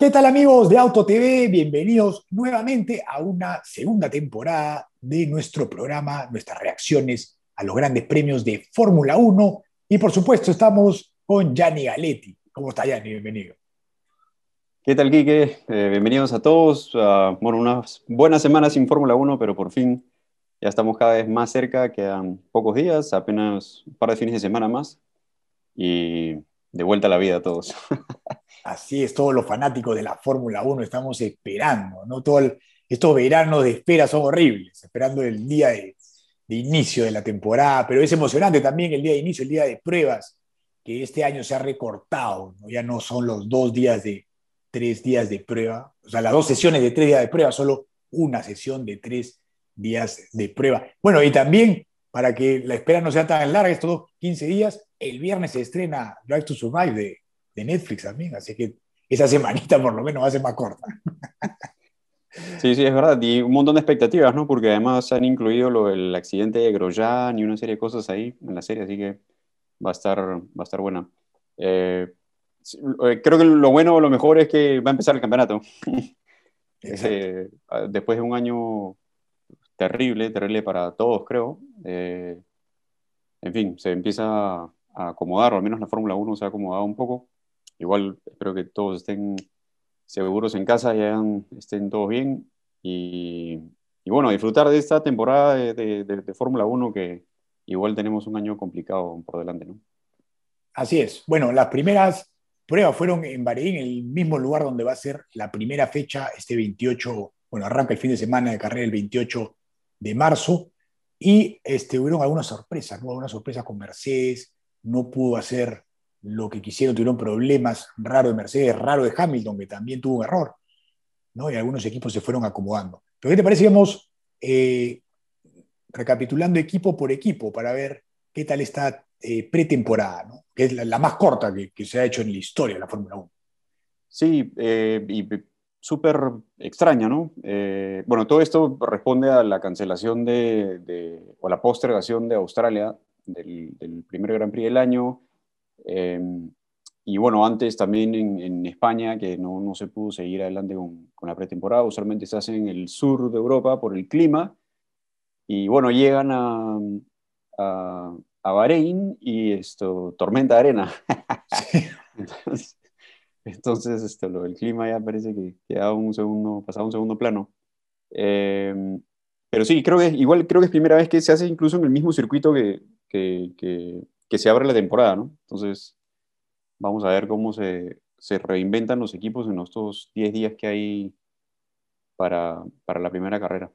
¿Qué tal amigos de Auto TV? Bienvenidos nuevamente a una segunda temporada de nuestro programa, nuestras reacciones a los grandes premios de Fórmula 1. Y por supuesto estamos con Gianni Galetti. ¿Cómo está Gianni? Bienvenido. ¿Qué tal, Quique? Eh, bienvenidos a todos. bueno, unas buenas semanas sin Fórmula 1, pero por fin ya estamos cada vez más cerca, quedan pocos días, apenas un par de fines de semana más. Y de vuelta a la vida a todos. Así es, todos los fanáticos de la Fórmula 1 estamos esperando, ¿no? Todo estos veranos de espera son horribles, esperando el día de, inicio de la temporada, pero es emocionante también el día de inicio, el día de pruebas, que este año se ha recortado, ya no son los dos días de tres días de prueba, o sea, las dos sesiones de tres días de prueba, solo una sesión de tres días de prueba. Bueno, y también para que la espera no sea tan larga, estos 15 días, el viernes se estrena Drive to Survive de, de Netflix también, así que esa semanita por lo menos va a ser más corta. Sí, sí, es verdad, y un montón de expectativas, ¿no? Porque además han incluido lo del accidente de Grosjean y una serie de cosas ahí en la serie, así que va a estar, va a estar buena. Eh, eh, creo que lo bueno o lo mejor es que va a empezar el campeonato. Eh, después de un año terrible, terrible para todos, creo. en fin, se empieza a acomodar, o al menos la Fórmula 1 se ha acomodado un poco. Igual espero que todos estén seguros en casa y estén todos bien. Y, bueno, disfrutar de esta temporada de, de, Fórmula 1 que igual tenemos un año complicado por delante, ¿no? Así es. Bueno, las primeras pruebas fueron en Bahrein, el mismo lugar donde va a ser la primera fecha, este 28, bueno, arranca el fin de semana de carrera el 28 de marzo, y este, hubieron algunas sorpresas, ¿no? Algunas sorpresas con Mercedes, no pudo hacer lo que quisieron, tuvieron problemas, raro de Mercedes, raro de Hamilton, que también tuvo un error, ¿no? y algunos equipos se fueron acomodando. ¿Pero qué te parece? Vamos eh, recapitulando equipo por equipo para ver qué tal está eh, pretemporada, ¿no? que es la, más corta que, se ha hecho en la historia de la Fórmula 1. Sí, eh, y súper extraña, ¿no? bueno, todo esto responde a la cancelación de, o la postergación de Australia del, del primer Gran Prix del año, Em, y bueno, antes también en, España, que no, no, se pudo seguir adelante con, con, la pretemporada, usualmente se hace en el sur de Europa por el clima, y bueno, llegan a, a, a Bahrein y esto, tormenta de arena. entonces, entonces esto, lo, el clima ya parece que queda un segundo, pasado un segundo plano. Em, pero sí, creo que igual creo que es primera vez que se hace incluso en el mismo circuito que, que, que, que se abre la temporada, ¿no? Entonces, vamos a ver cómo se, se reinventan los equipos en estos 10 días que hay para, para, la primera carrera.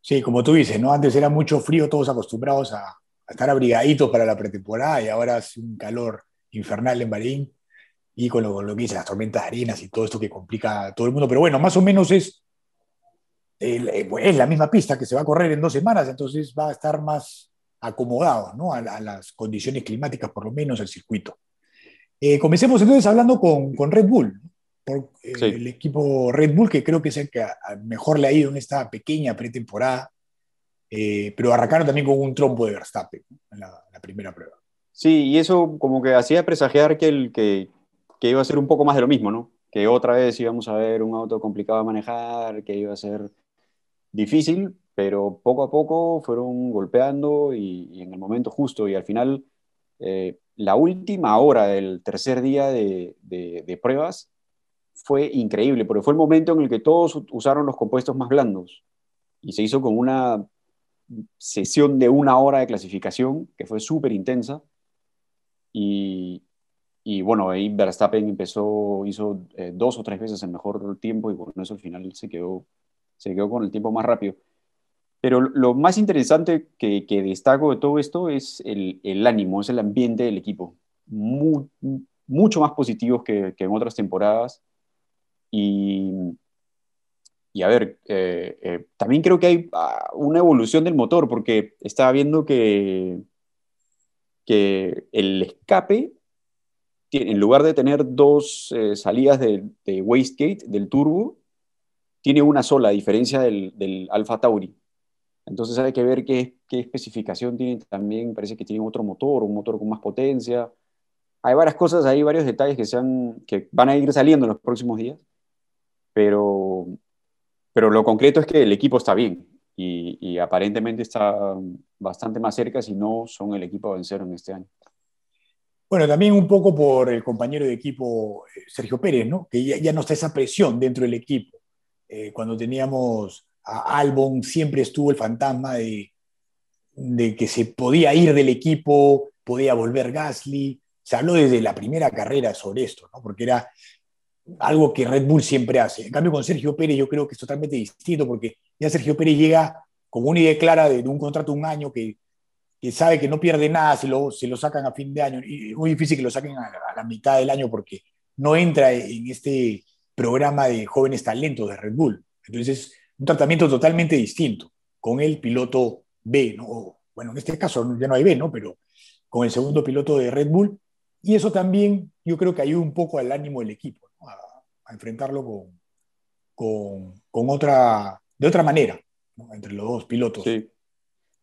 Sí, como tú dices, ¿no? Antes era mucho frío, todos acostumbrados a, estar abrigaditos para la pretemporada y ahora es un calor infernal en Bahrein y con lo, que dice las tormentas de arenas y todo esto que complica a todo el mundo. Pero bueno, más o menos es, eh, es la misma pista que se va a correr en dos semanas, entonces va a estar más, acomodados ¿no? a, las condiciones climáticas, por lo menos al circuito. Eh, comencemos entonces hablando con, con Red Bull, por, eh, el equipo Red Bull, que creo que es el que mejor le ha ido en esta pequeña pretemporada, eh, pero arrancaron también con un trompo de Verstappen en la, primera prueba. Sí, y eso como que hacía presagiar que, el, que, que iba a ser un poco más de lo mismo, ¿no? Que otra vez íbamos a ver un auto complicado de manejar, que iba a ser difícil, pero poco a poco fueron golpeando y, en el momento justo y al final eh, la última hora del tercer día de, de, pruebas fue increíble, porque fue el momento en el que todos usaron los compuestos más blandos y se hizo con una sesión de una hora de clasificación que fue súper intensa y, y, bueno, ahí Verstappen empezó, hizo eh, dos o tres veces el mejor tiempo y con eso al final se quedó, se quedó con el tiempo más rápido. Pero lo más interesante que, destaco de todo esto es el, ánimo, es el ambiente del equipo. mucho más positivos que, en otras temporadas. Y, a ver, eh, eh, también creo que hay ah, una evolución del motor, porque estaba viendo que, el escape, en lugar de tener dos eh, salidas de, de, wastegate, del turbo, tiene una sola, a diferencia del, del Alfa Tauri. Entonces hay que ver qué, qué especificación tiene también, parece que tiene otro motor, un motor con más potencia. hay varias cosas, hay varios detalles que, sean, que van a ir saliendo en los próximos días, pero, pero lo concreto es que el equipo está bien y, y aparentemente está bastante más cerca, si no son el equipo a vencer en este año. Bueno, también un poco por el compañero de equipo eh, Sergio Pérez, ¿no? que ya, no está esa presión dentro del equipo. Eh, cuando teníamos a Albon, siempre estuvo el fantasma de, que se podía ir del equipo, podía volver Gasly. Se habló desde la primera carrera sobre esto, ¿no? porque era algo que Red Bull siempre hace. En cambio, con Sergio Pérez yo creo que es totalmente distinto, porque ya Sergio Pérez llega con una idea clara de, un contrato un año que sabe que no pierde nada si lo, si lo sacan a fin de año. Y es muy difícil que lo saquen a, la mitad del año porque no entra en este programa de jóvenes talentos de Red Bull. Entonces, es un tratamiento totalmente distinto con el piloto B, ¿no? Bueno, en este caso ya no hay B, ¿no? Pero con el segundo piloto de Red Bull. Y eso también yo creo que ayuda un poco al ánimo del equipo, a, enfrentarlo con, con, con, otra, de otra manera, entre los dos pilotos. Sí.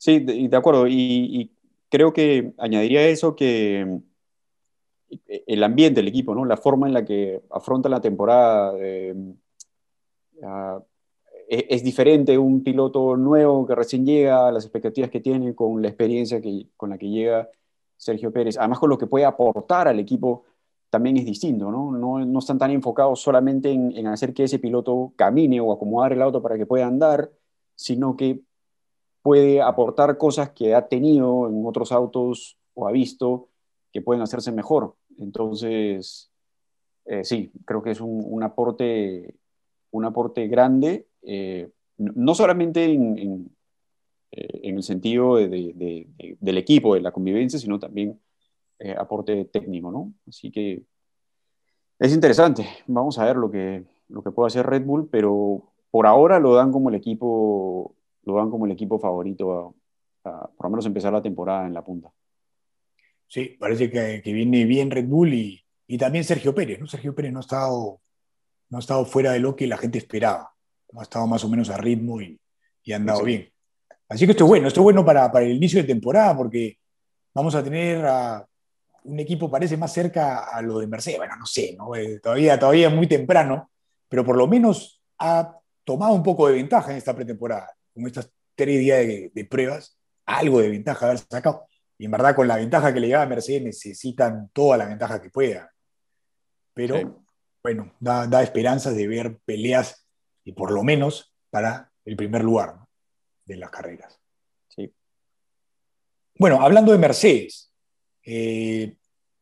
Sí, de, acuerdo. Y, creo que añadiría eso que eh, el ambiente del equipo, ¿no? la forma en la que afronta la temporada eh, e, es, diferente un piloto nuevo que recién llega, las expectativas que tiene con la experiencia que, con la que llega Sergio Pérez, además con lo que puede aportar al equipo también es distinto, ¿no? No, no están tan enfocados solamente en, en, hacer que ese piloto camine o acomodar el auto para que pueda andar, sino que puede aportar cosas que ha tenido en otros autos o ha visto que pueden hacerse mejor. Entonces, eh, sí, creo que es un, aporte, un aporte grande, eh, no solamente en, eh, el sentido del equipo, de la convivencia, sino también aporte técnico, ¿no? Así que es interesante. Vamos a ver lo que, lo que puede hacer Red Bull, pero por ahora lo dan como el equipo lo dan como el equipo favorito a, por lo menos empezar la temporada en la punta. Sí, parece que, viene bien Red Bull y, y, también Sergio Pérez, ¿no? Sergio Pérez no ha, estado, no ha estado fuera de lo que la gente esperaba, ha estado más o menos a ritmo y, y ha andado bien. Así que esto es bueno, esto es bueno para, para, el inicio de temporada porque vamos a tener a un equipo parece más cerca a lo de Mercedes, bueno, no sé, ¿no? Eh, todavía, todavía es muy temprano, pero por lo menos ha tomado un poco de ventaja en esta pretemporada con estas tres días de, pruebas, algo de ventaja haber sacado. Y en verdad, con la ventaja que le lleva a Mercedes, necesitan toda la ventaja que puedan. Pero, bueno, da, esperanzas de ver peleas, y por lo menos para el primer lugar de las carreras. Sí. Bueno, hablando de Mercedes, eh,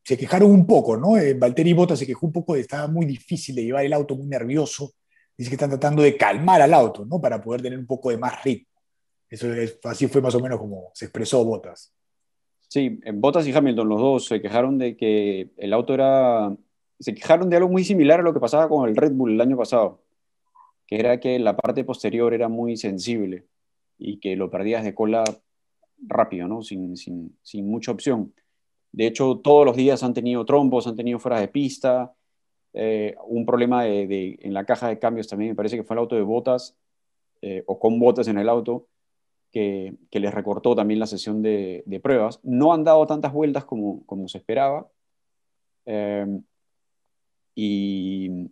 se quejaron un poco, ¿no? Eh, Valtteri Bottas se quejó un poco de que estaba muy difícil de llevar el auto, muy nervioso dice que están tratando de calmar al auto, ¿no? Para poder tener un poco de más ritmo. Eso es, así fue más o menos como se expresó Bottas. Sí, Bottas y Hamilton, los dos, se quejaron de que el auto era... Se quejaron de algo muy similar a lo que pasaba con el Red Bull el año pasado, que era que la parte posterior era muy sensible y que lo perdías de cola rápido, ¿no? Sin, sin, sin mucha opción. De hecho, todos los días han tenido trompos, han tenido fuera de pista, eh, un problema de, en la caja de cambios también, me parece que fue el auto de botas eh, o con botas en el auto que, que, les recortó también la sesión de, pruebas. No han dado tantas vueltas como, como se esperaba. Eh, y,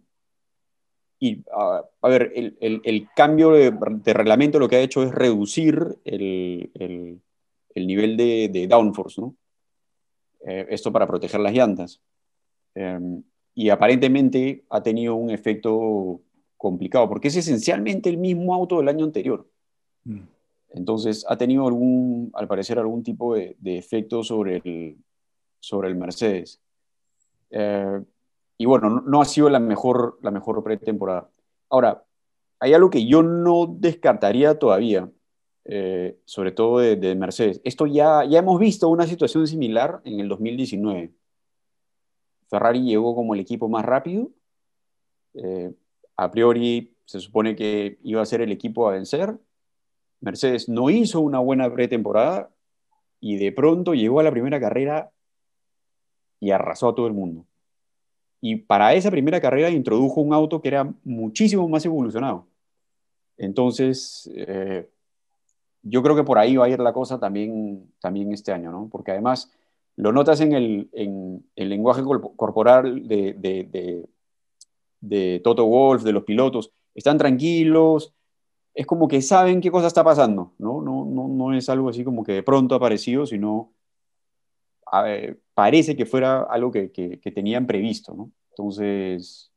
y a, ver, el, el, cambio de, reglamento lo que ha hecho es reducir el, el nivel de, de, downforce, ¿no? esto para proteger las llantas y aparentemente ha tenido un efecto complicado, porque es esencialmente el mismo auto del año anterior. Mm. Entonces ha tenido algún, al parecer, algún tipo de, efecto sobre el, sobre el Mercedes. Eh, y bueno, no, ha sido la mejor, la mejor pretemporada. Ahora, hay algo que yo no descartaría todavía, eh, sobre todo de, de, Mercedes. Esto ya, ya hemos visto una situación similar en el 2019. Ferrari llegó como el equipo más rápido. Eh, a priori se supone que iba a ser el equipo a vencer. Mercedes no hizo una buena pretemporada y de pronto llegó a la primera carrera y arrasó a todo el mundo. Y para esa primera carrera introdujo un auto que era muchísimo más evolucionado. Entonces, eh, yo creo que por ahí va a ir la cosa también, también este año, ¿no? Porque además lo notas en el, en el lenguaje corporal de, de, de, Toto Wolf, de los pilotos. Están tranquilos, es como que saben qué cosa está pasando, ¿no? No, no, no es algo así como que de pronto aparecido, sino parece que fuera algo que, que, tenían previsto, ¿no? Entonces,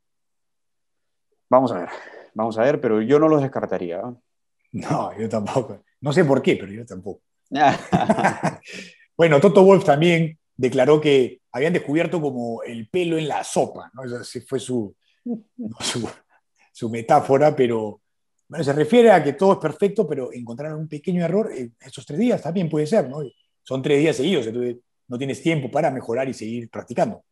vamos a ver, vamos a ver, pero yo no los descartaría. ¿eh? No, yo tampoco. No sé por qué, pero yo tampoco. bueno, Toto Wolf también declaró que habían descubierto como el pelo en la sopa, ¿no? Esa fue su, su, metáfora, pero bueno, se refiere a que todo es perfecto, pero encontraron un pequeño error en esos tres días, también puede ser, ¿no? Son tres días seguidos, entonces no tienes tiempo para mejorar y seguir practicando.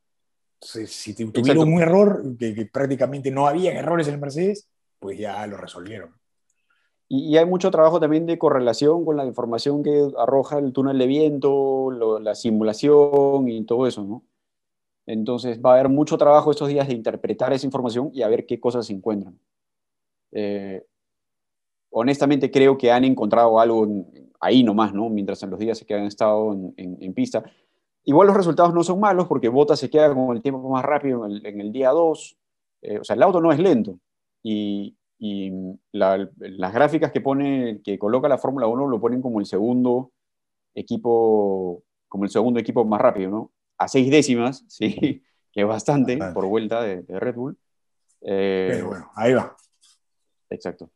Entonces, si tuvieron un error, que, prácticamente no había errores en el Mercedes, pues ya lo resolvieron. Y, hay mucho trabajo también de correlación con la información que arroja el túnel de viento, la simulación y todo eso, ¿no? Entonces va a haber mucho trabajo estos días de interpretar esa información y a ver qué cosas se encuentran. Eh, honestamente creo que han encontrado algo ahí nomás, ¿no? Mientras en los días que han estado en pista. Igual los resultados no son malos porque Bota se queda con el tiempo más rápido en el, día 2. Eh, o sea, el auto no es lento. Y, las gráficas que pone, que coloca la Fórmula 1 lo ponen como el segundo equipo, como el segundo equipo más rápido, ¿no? A seis décimas, sí, que es bastante por vuelta de, Red Bull. Eh, Pero bueno, ahí va. Exacto.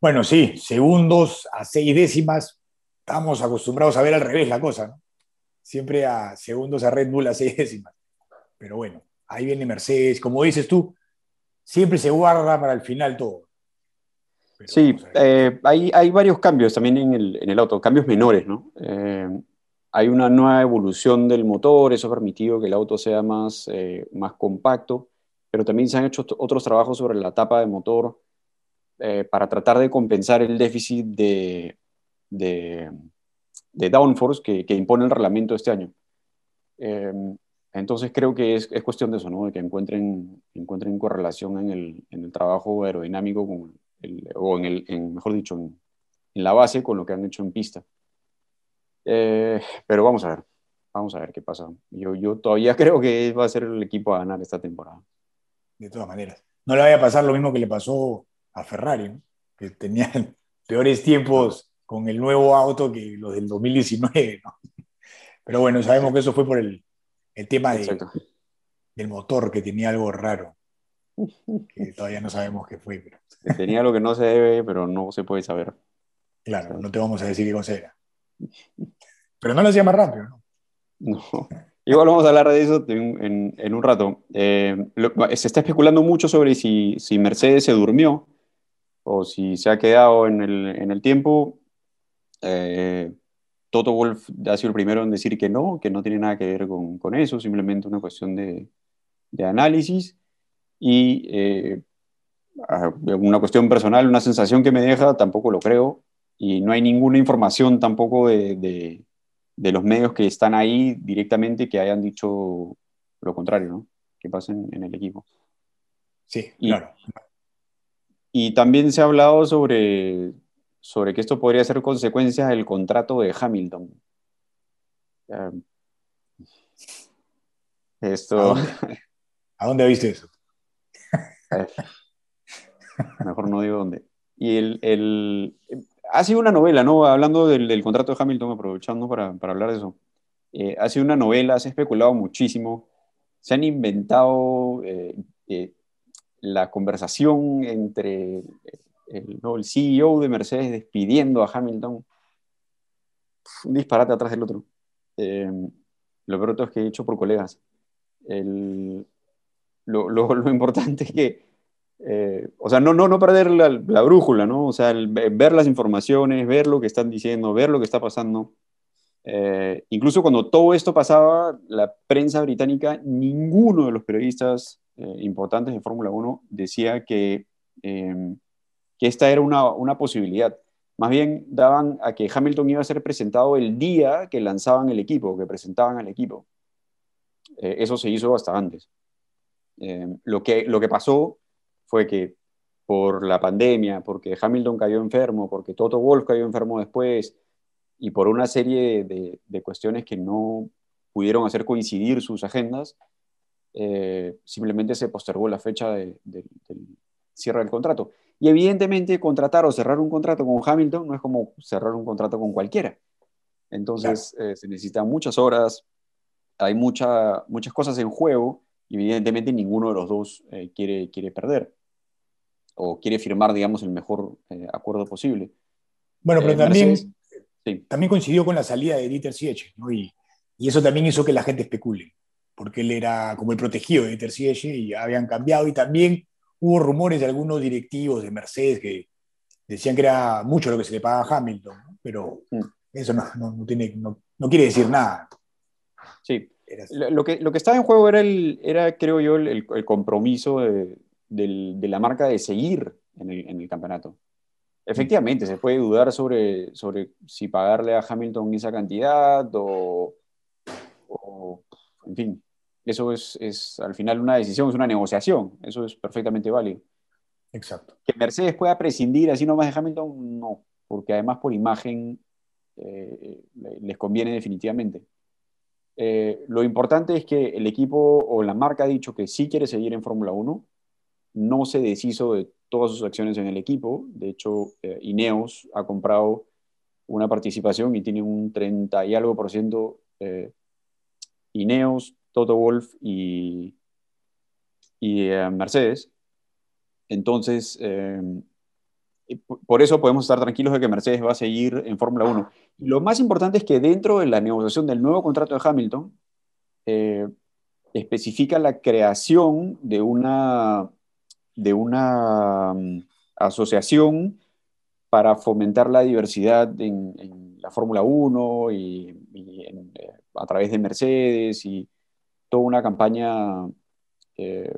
Bueno, sí, segundos a seis décimas. Estamos acostumbrados a ver al revés la cosa, ¿no? Siempre a segundos a Red Bull a seis décimas. Pero bueno, ahí viene Mercedes, como dices tú, siempre se guarda para el final todo. sí, eh, hay, hay, varios cambios también en el, en el auto, cambios menores, ¿no? Eh, hay una nueva evolución del motor, eso ha permitido que el auto sea más, eh, más compacto, pero también se han hecho otros trabajos sobre la tapa de motor para tratar de compensar el déficit de, de de downforce que, que, impone el reglamento este año. Eh, entonces creo que es, es, cuestión de eso, ¿no? de que encuentren, encuentren correlación en el, en el trabajo aerodinámico con el, o en el, en, mejor dicho, en, en, la base con lo que han hecho en pista. Eh, pero vamos a ver, vamos a ver qué pasa. Yo, yo todavía creo que va a ser el equipo a ganar esta temporada. De todas maneras. No le vaya a pasar lo mismo que le pasó a Ferrari, ¿no? que tenían peores tiempos con el nuevo auto que los del 2019. ¿no? Pero bueno, sabemos que eso fue por el, el tema de, del motor, que tenía algo raro, que todavía no sabemos qué fue. Pero... Tenía lo que no se debe, pero no se puede saber. Claro, no te vamos a decir qué cosa era. Pero no lo hacía más rápido, ¿no? No. Igual vamos a hablar de eso en, en un rato. Eh, se está especulando mucho sobre si, si, Mercedes se durmió o si se ha quedado en el, en el tiempo. Eh, Toto Wolf ha sido el primero en decir que no, que no tiene nada que ver con, con eso, simplemente una cuestión de, de análisis y eh, una cuestión personal, una sensación que me deja, tampoco lo creo y no hay ninguna información tampoco de, de, de los medios que están ahí directamente que hayan dicho lo contrario, ¿no? Que pasen en el equipo. Sí, claro. Y también se ha hablado sobre sobre que esto podría ser consecuencia del contrato de Hamilton. esto... ¿A dónde, viste eso? mejor no digo dónde. Y el, ha sido una novela, ¿no? Hablando del, contrato de Hamilton, aprovechando para, para hablar de eso. Eh, ha sido una novela, se ha especulado muchísimo, se han inventado eh, eh, la conversación entre el, el CEO de Mercedes despidiendo a Hamilton. Un disparate atrás del otro. Eh, lo peor es que he hecho por colegas. lo, lo, lo, importante es que, eh, o sea, no, no, no perder la, la, brújula, ¿no? O sea, ver las informaciones, ver lo que están diciendo, ver lo que está pasando. Eh, incluso cuando todo esto pasaba, la prensa británica, ninguno de los periodistas importantes de Fórmula 1 decía que que esta era una, una posibilidad. Más bien daban a que Hamilton iba a ser presentado el día que lanzaban el equipo, que presentaban al equipo. Eh, eso se hizo hasta antes. Eh, lo, que, lo que pasó fue que por la pandemia, porque Hamilton cayó enfermo, porque Toto Wolff cayó enfermo después, y por una serie de, de cuestiones que no, pudieron hacer coincidir sus agendas, eh, simplemente se postergó la fecha del cierre del contrato. Y evidentemente contratar o cerrar un contrato con Hamilton no es como cerrar un contrato con cualquiera. Entonces eh, se necesitan muchas horas, hay mucha, muchas cosas en juego y evidentemente ninguno de los dos eh, quiere, quiere perder o quiere firmar, digamos, el mejor acuerdo posible. Bueno, pero también, también coincidió con la salida de Dieter Siege, ¿no? y, y, eso también hizo que la gente especule porque él era como el protegido de Tercielle y habían cambiado. Y también hubo rumores de algunos directivos de Mercedes que decían que era mucho lo que se le pagaba a Hamilton, pero mm. eso no, no, tiene, no, quiere decir nada. Sí, lo que, lo que estaba en juego era, el, era creo yo, el, compromiso de, de, la marca de seguir en el, en el campeonato. Efectivamente, se puede dudar sobre, sobre si pagarle a Hamilton esa cantidad o, o en fin, eso es, al final una decisión, es una negociación, eso es perfectamente válido. Exacto. Que Mercedes pueda prescindir así nomás de Hamilton, no, porque además por imagen eh, les conviene definitivamente. Eh, lo importante es que el equipo o la marca ha dicho que sí quiere seguir en Fórmula 1, no se deshizo de todas sus acciones en el equipo, de hecho eh, Ineos ha comprado una participación y tiene un 30 y algo por ciento Ineos, Toto Wolf y, eh, Mercedes. Entonces, eh, por eso podemos estar tranquilos de que Mercedes va a seguir en Fórmula 1. Y lo más importante es que dentro de la negociación del nuevo contrato de Hamilton, eh, especifica la creación de una, de una mm, asociación para fomentar la diversidad en, la Fórmula 1 y, a través de Mercedes y toda una campaña eh,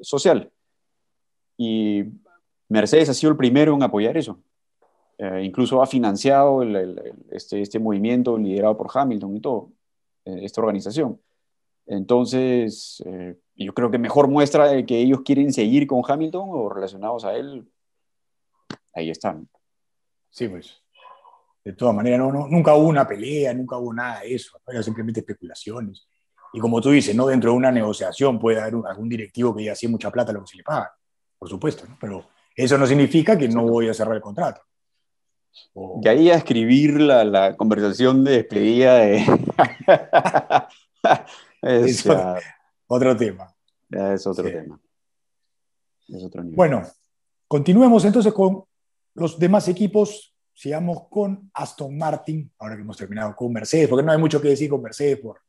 social. Y Mercedes ha sido el primero en apoyar eso. Eh, incluso ha financiado este, este, movimiento liderado por Hamilton y todo, eh, esta organización. Entonces, yo creo que mejor muestra de que ellos quieren seguir con Hamilton o relacionados a él, ahí están. Sí, pues. De todas maneras, no, nunca hubo una pelea, nunca hubo nada de eso, eran simplemente especulaciones. Y como tú dices, ¿no? dentro de una negociación puede haber algún directivo que diga así mucha plata lo que se le paga, por supuesto, ¿no? pero eso no significa que no voy a cerrar el contrato. Y ahí a escribir la, la conversación de despedida de... es, otro, tema. es otro tema. Es otro nivel. Bueno, continuemos entonces con los demás equipos. Sigamos con Aston Martin, ahora que hemos terminado con Mercedes, porque no hay mucho que decir con Mercedes por,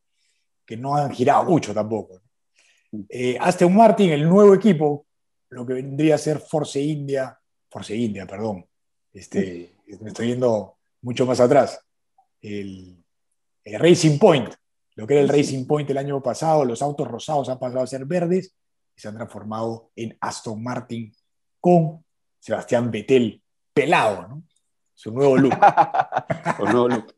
que no han girado mucho tampoco. Eh, Aston Martin, el nuevo equipo, lo que vendría a ser Force India, Force India, perdón, este, me estoy yendo mucho más atrás, el, Racing Point, lo que era el Racing Point el año pasado, los autos rosados han pasado a ser verdes y se han transformado en Aston Martin con Sebastián Vettel pelado, ¿no? Su nuevo look. Su nuevo look.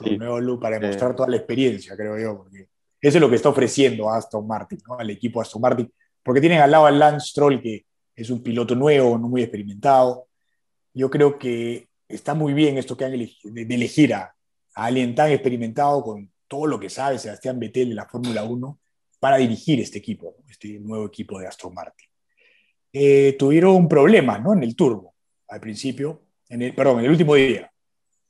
Un nuevo look para demostrar toda la experiencia, creo yo, porque eso es lo que está ofreciendo Aston Martin, ¿no? al equipo Aston Martin, porque tienen al lado a Lance Stroll, que es un piloto nuevo, no muy experimentado. Yo creo que está muy bien esto que han elegido, de, elegir a, alguien tan experimentado con todo lo que sabe Sebastián Vettel de la Fórmula 1 para dirigir este equipo, este nuevo equipo de Aston Martin. Eh, tuvieron un problema ¿no? en el turbo al principio, en el, perdón, en el último día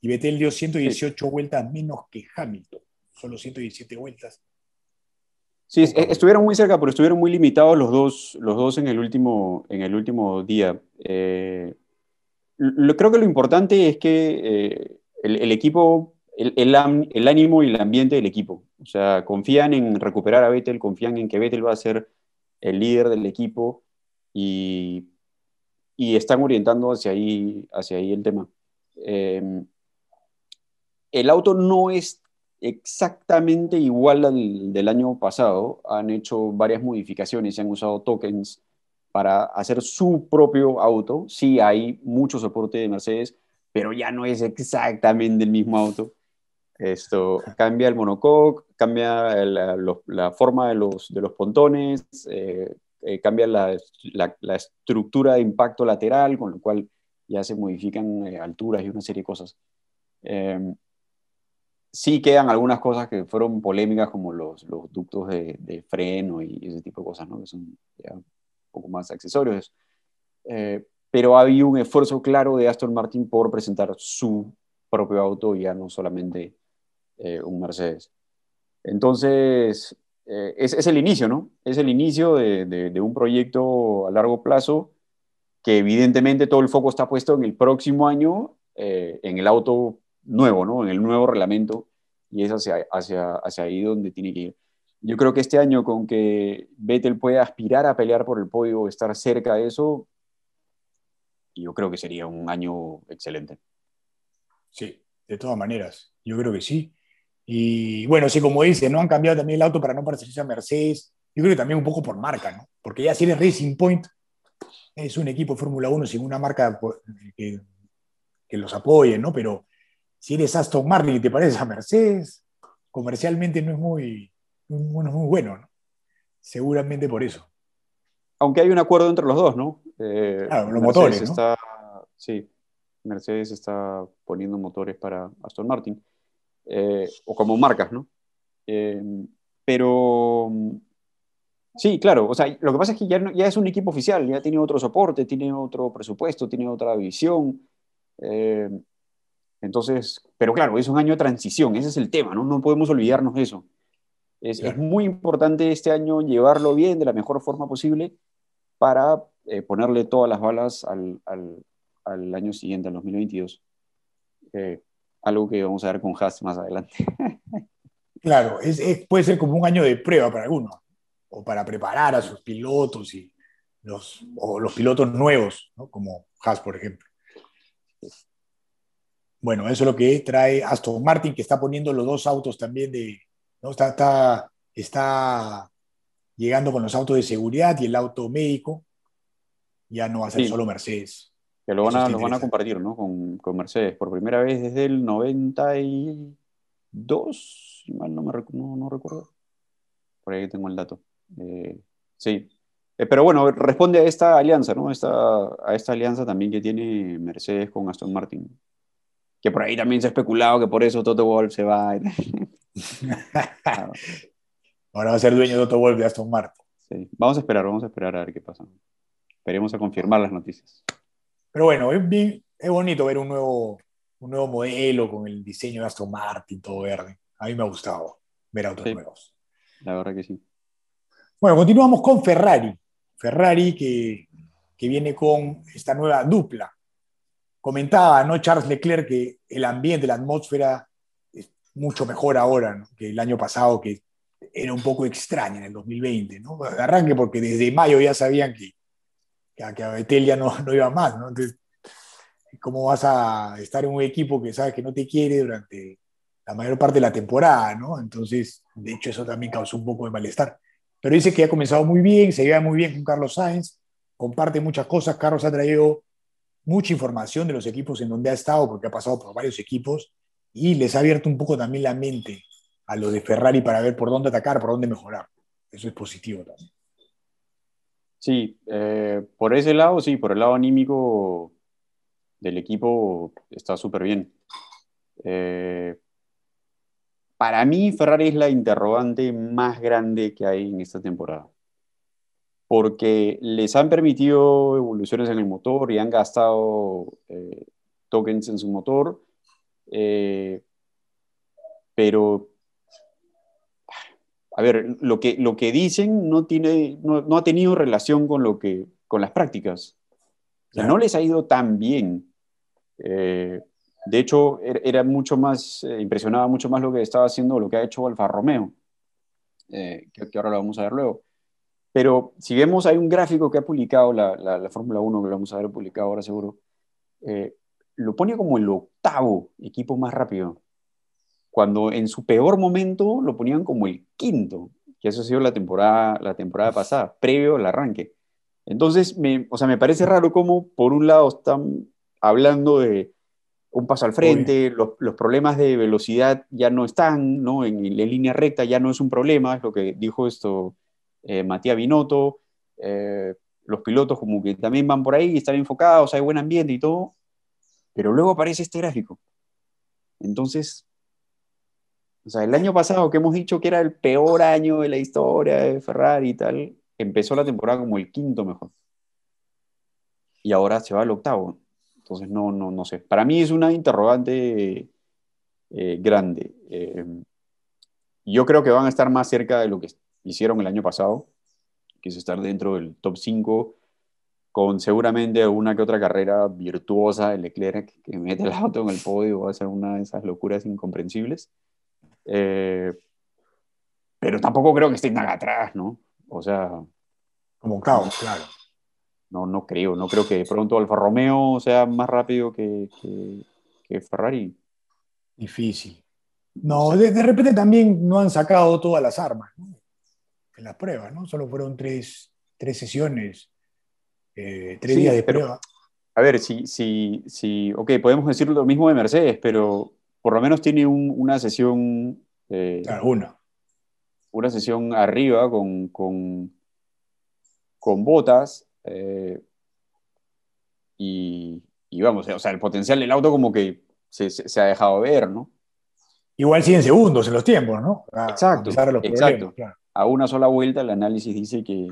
y Vettel dio 118 vueltas menos que Hamilton, solo 117 vueltas. Sí, estuvieron muy cerca, pero estuvieron muy limitados los dos, los dos en, el último, en el último día. Eh, creo que lo importante es que eh, el, equipo, el, el, ánimo y el ambiente del equipo, o sea, confían en recuperar a Vettel, confían en que Vettel va a ser el líder del equipo y, y están orientando hacia ahí, hacia ahí el tema. Eh, el auto no es exactamente igual al del año pasado. Han hecho varias modificaciones, han usado tokens para hacer su propio auto. Sí hay mucho soporte de Mercedes, pero ya no es exactamente el mismo auto. Esto cambia el monocoque, cambia la, forma de los, de los pontones, eh, eh, cambia la, estructura de impacto lateral, con lo cual ya se modifican eh, alturas y una serie de cosas sí quedan algunas cosas que fueron polémicas, como los, los ductos de, freno y ese tipo de cosas, ¿no? que son un poco más accesorios. Eh, pero había un esfuerzo claro de Aston Martin por presentar su propio auto ya no solamente eh, un Mercedes. Entonces, eh, es, es, el inicio, ¿no? Es el inicio de, de, un proyecto a largo plazo que evidentemente todo el foco está puesto en el próximo año, en el auto nuevo, ¿no? En el nuevo reglamento y es hacia, hacia, ahí donde tiene que ir. Yo creo que este año con que Vettel pueda aspirar a pelear por el podio, estar cerca de eso, yo creo que sería un año excelente. Sí, de todas maneras, yo creo que sí. Y bueno, sí, como dice, no han cambiado también el auto para no parecerse a Mercedes. Yo creo que también un poco por marca, ¿no? Porque ya si eres Racing Point, es un equipo Fórmula 1 sin una marca que, que los apoye, ¿no? Pero si eres Aston Martin y te pareces a Mercedes, comercialmente no es muy, no es muy bueno, ¿no? Seguramente por eso. Aunque hay un acuerdo entre los dos, ¿no? Eh, claro, los motores. Está, sí, Mercedes está poniendo motores para Aston Martin, eh, o como marcas, ¿no? Eh, pero sí, claro, o sea, lo que pasa es que ya, ya, es un equipo oficial, ya tiene otro soporte, tiene otro presupuesto, tiene otra visión. Entonces, pero claro, es un año de transición, ese es el tema, ¿no? No podemos olvidarnos de eso. Es, es muy importante este año llevarlo bien, de la mejor forma posible, para eh, ponerle todas las balas al, al, al, año siguiente, al 2022. Eh, algo que vamos a ver con Haas más adelante. claro, es, puede ser como un año de prueba para algunos, o para preparar a sus pilotos y los, o los pilotos nuevos, ¿no? como Haas, por ejemplo. Bueno, eso es lo que trae Aston Martin, que está poniendo los dos autos también de. ¿no? Está, está, está llegando con los autos de seguridad y el auto médico. Ya no va a ser solo Mercedes. Que lo van, a, lo van a compartir, ¿no? Con, con, Mercedes. Por primera vez desde el 92, si mal no, me, no, no recuerdo. Por ahí tengo el dato. Eh, sí. Eh, pero bueno, responde a esta alianza, ¿no? Esta, a esta alianza también que tiene Mercedes con Aston Martin que por ahí también se ha especulado que por eso Toto Wolf se va. Ahora va a ser dueño de Toto Wolf de Aston Martin. Sí. Vamos a esperar, vamos a esperar a ver qué pasa. Esperemos a confirmar las noticias. Pero bueno, es, es bonito ver un nuevo, un nuevo modelo con el diseño de Aston Martin, todo verde. A mí me ha gustado ver autos nuevos. La verdad que sí. Bueno, continuamos con Ferrari. Ferrari que, que viene con esta nueva dupla Comentaba, ¿no? Charles Leclerc que el ambiente, la atmósfera es mucho mejor ahora que el año pasado, que era un poco extraña en el 2020, ¿no? arranque porque desde mayo ya sabían que, que, a Betel ya no, no iba más, ¿no? Entonces, ¿cómo vas a estar en un equipo que sabes que no te quiere durante la mayor parte de la temporada, ¿no? Entonces, de hecho, eso también causó un poco de malestar. Pero dice que ha comenzado muy bien, se lleva muy bien con Carlos Sainz, comparte muchas cosas. Carlos ha traído mucha información de los equipos en donde ha estado, porque ha pasado por varios equipos, y les ha abierto un poco también la mente a los de Ferrari para ver por dónde atacar, por dónde mejorar. Eso es positivo también. Sí, eh, por ese lado, sí, por el lado anímico del equipo está súper bien. Eh, para mí, Ferrari es la interrogante más grande que hay en esta temporada porque les han permitido evoluciones en el motor y han gastado eh, tokens en su motor, eh, pero, a ver, lo que, lo que dicen no, tiene, no, ha tenido relación con, lo que, con las prácticas. No les ha ido tan bien. Eh, de hecho, er, era mucho más, impresionaba mucho más lo que estaba haciendo, lo que ha hecho Alfa Romeo, que, que ahora lo vamos a ver luego. Pero si vemos, hay un gráfico que ha publicado la, la, Fórmula 1, que lo vamos a ver publicado ahora seguro, eh, lo pone como el octavo equipo más rápido, cuando en su peor momento lo ponían como el quinto, que eso ha sido la temporada, la temporada pasada, previo al arranque. Entonces, me, o sea, me parece raro cómo, por un lado, están hablando de un paso al frente, los, los, problemas de velocidad ya no están, ¿no? En, en, línea recta ya no es un problema, es lo que dijo esto eh, Matías Binotto, eh, los pilotos como que también van por ahí, están enfocados, hay buen ambiente y todo, pero luego aparece este gráfico. Entonces, O sea, el año pasado que hemos dicho que era el peor año de la historia de Ferrari y tal, empezó la temporada como el quinto mejor. Y ahora se va al octavo. Entonces, no, no, no sé. Para mí es una interrogante eh, grande. Yo creo que van a estar más cerca de lo que hicieron el año pasado, que es estar dentro del top 5, con seguramente una que otra carrera virtuosa de Leclerc que mete el auto en el podio, va a ser una de esas locuras incomprensibles. Eh, pero tampoco creo que estén tan atrás, ¿no? O sea... Como caos, claro. No, no creo, no creo que de pronto Alfa Romeo sea más rápido que, que, Ferrari. Difícil. No, de, repente también no han sacado todas las armas ¿no? En las pruebas, ¿no? Solo fueron tres, tres sesiones, eh, tres días de prueba. A ver, si, si, si, ok, podemos decir lo mismo de Mercedes, pero por lo menos tiene una sesión. Eh, una. Una sesión arriba con, con, con botas. Eh, y, vamos, o sea, el potencial del auto como que se, ha dejado ver, ¿no? Igual siguen segundos en los tiempos, ¿no? exacto. exacto. A una sola vuelta el análisis dice que,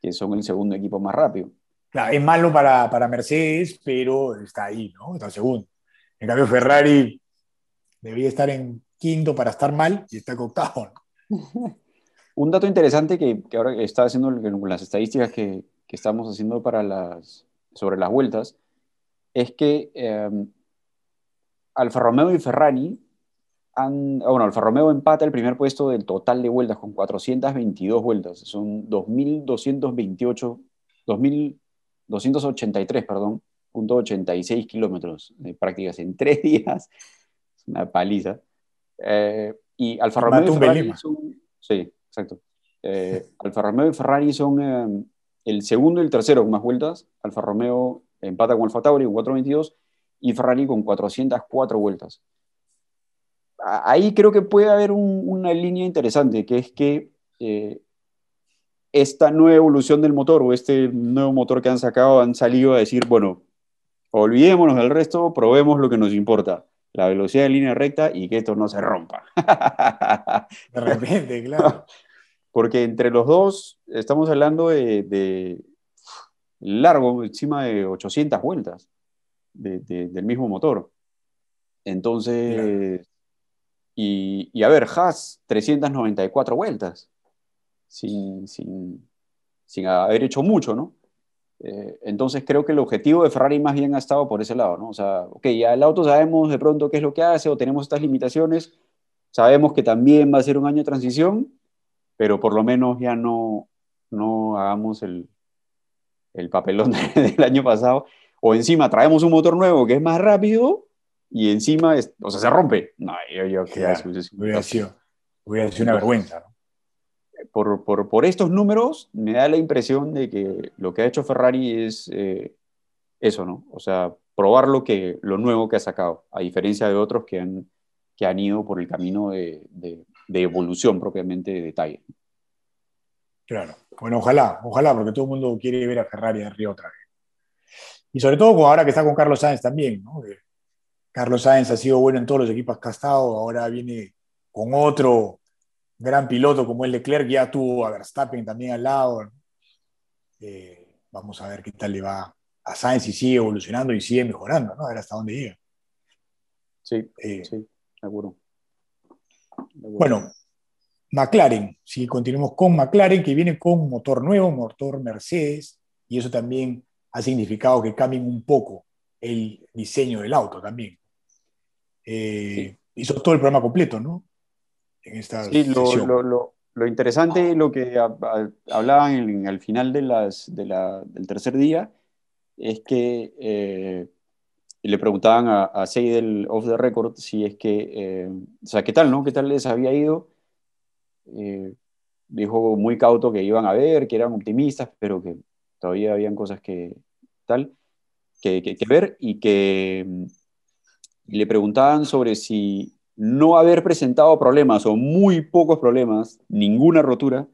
que, son el segundo equipo más rápido. Claro, es malo para, para Mercedes, pero está ahí, ¿no? Está segundo. En cambio, Ferrari Debía estar en quinto para estar mal y está octavo. Un dato interesante que, que ahora está haciendo las estadísticas que, que, estamos haciendo para las, sobre las vueltas es que eh, Alfa Romeo y Ferrari bueno, Alfa Romeo empata el primer puesto del total de vueltas con 422 vueltas, son 2.228, 2.283, perdón, punto 86 kilómetros de prácticas en tres días una paliza. Eh, y Alfa Romeo y Ferrari son, sí, exacto. Eh, Alfa Romeo y Ferrari son eh, el segundo y el tercero con más vueltas. Alfa Romeo empata con Alfa Tauri con 422 y Ferrari con 404 vueltas. Ahí creo que puede haber una línea interesante, que es que esta nueva evolución del motor o este nuevo motor que han sacado han salido a decir, bueno, olvidémonos del resto, probemos lo que nos importa la velocidad de línea recta y que esto no se rompa. De repente, claro. Porque entre los dos estamos hablando de, largo, encima de 800 vueltas del mismo motor. Entonces, y, y, a ver, Haas, 394 vueltas, sin, sin, sin haber hecho mucho, ¿no? Eh, entonces creo que el objetivo de Ferrari más bien ha estado por ese lado, ¿no? O sea, ok, ya el auto sabemos de pronto qué es lo que hace o tenemos estas limitaciones, sabemos que también va a ser un año de transición, pero por lo menos ya no, no hagamos el, el papelón del año pasado, o encima traemos un motor nuevo que es más rápido y encima, o sea, se rompe. No, yo, yo claro, hubiera, sido, hubiera sido una vergüenza, ¿no? por, por, por, estos números, me da la impresión de que lo que ha hecho Ferrari es eh, eso, ¿no? O sea, probar lo, que, lo nuevo que ha sacado, a diferencia de otros que han, que han ido por el camino de, de, evolución propiamente de detalle. Claro, bueno, ojalá, ojalá, porque todo el mundo quiere ver a Ferrari de arriba otra vez. Y sobre todo ahora que está con Carlos Sáenz también, ¿no? Carlos Sáenz ha sido bueno en todos los equipos que ha estado, ahora viene con otro gran piloto como el Leclerc, ya tuvo a Verstappen también al lado. Eh, vamos a ver qué tal le va a Sainz si sigue evolucionando y sigue mejorando, ¿no? A ver hasta dónde llega. Sí, eh, sí, seguro. Bueno, McLaren, si continuamos con McLaren, que viene con motor nuevo, motor Mercedes, y eso también ha significado que cambien un poco el diseño del auto también. Eh, hizo todo el programa completo, ¿no? sí, lo, lo, lo, interesante, lo que hablaban en, al final de las, de la, del tercer día, es que eh, le preguntaban a, a Seidel off the record si es que, eh, o sea, ¿qué tal, no? ¿Qué tal les había ido? Eh, dijo muy cauto que iban a ver, que eran optimistas, pero que todavía habían cosas que tal, que, que, que ver y que le preguntaban sobre si no haber presentado problemas o muy pocos problemas, ninguna rotura,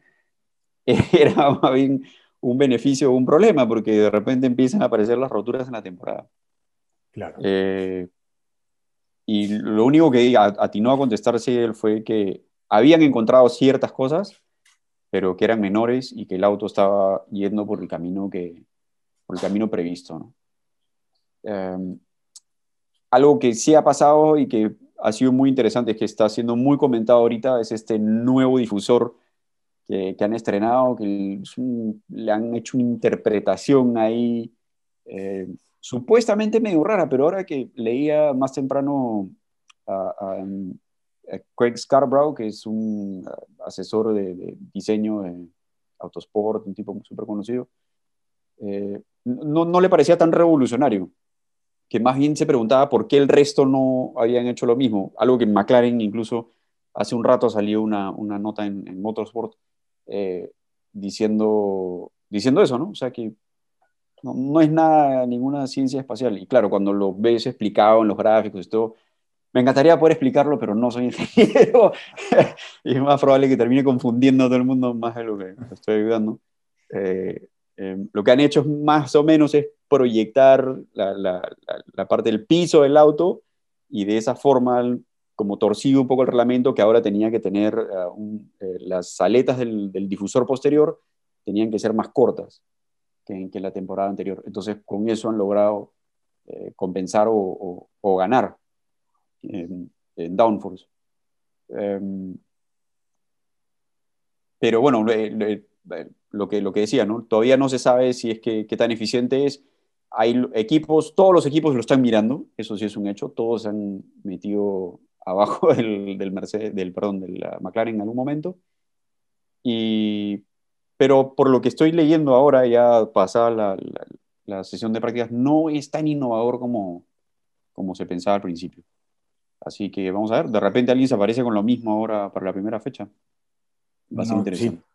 era más bien un beneficio o un problema, porque de repente empiezan a aparecer las roturas en la temporada. Claro. Eh, y lo único que atinó a contestarse él fue que habían encontrado ciertas cosas, pero que eran menores y que el auto estaba yendo por el camino, que, por el camino previsto. ¿no? Em, algo que sí ha pasado y que ha sido muy interesante, que está siendo muy comentado ahorita, es este nuevo difusor que, han estrenado, que le han hecho una interpretación ahí eh, supuestamente medio rara, pero ahora que leía más temprano a, Craig Scarborough, que es un asesor de, diseño de Autosport, un tipo súper conocido, eh, no, no le parecía tan revolucionario que más bien se preguntaba por qué el resto no habían hecho lo mismo. Algo que McLaren incluso hace un rato salió una, una nota en, Motorsport eh, diciendo, diciendo eso, ¿no? O sea que no, es nada, ninguna ciencia espacial. Y claro, cuando lo ves explicado en los gráficos y todo, me encantaría poder explicarlo, pero no soy ingeniero. y es más probable que termine confundiendo a todo el mundo más de lo que estoy ayudando. Eh, Em, lo que han hecho más o menos es proyectar la, parte del piso del auto y de esa forma, como torcido un poco el reglamento, que ahora tenía que tener eh, eh, las aletas del, difusor posterior tenían que ser más cortas que, en la temporada anterior. Entonces, con eso han logrado eh, compensar o, ganar en, downforce. Em, pero bueno, lo que, lo que decía, ¿no? Todavía no se sabe si es que tan eficiente es. Hay equipos, todos los equipos lo están mirando, eso sí es un hecho, todos se han metido abajo del, del Mercedes, del, perdón, de la McLaren en algún momento. Y, pero por lo que estoy leyendo ahora, ya pasada la, la, sesión de prácticas, no es tan innovador como, como se pensaba al principio. Así que vamos a ver, de repente alguien se aparece con lo mismo ahora para la primera fecha. Va a ser interesante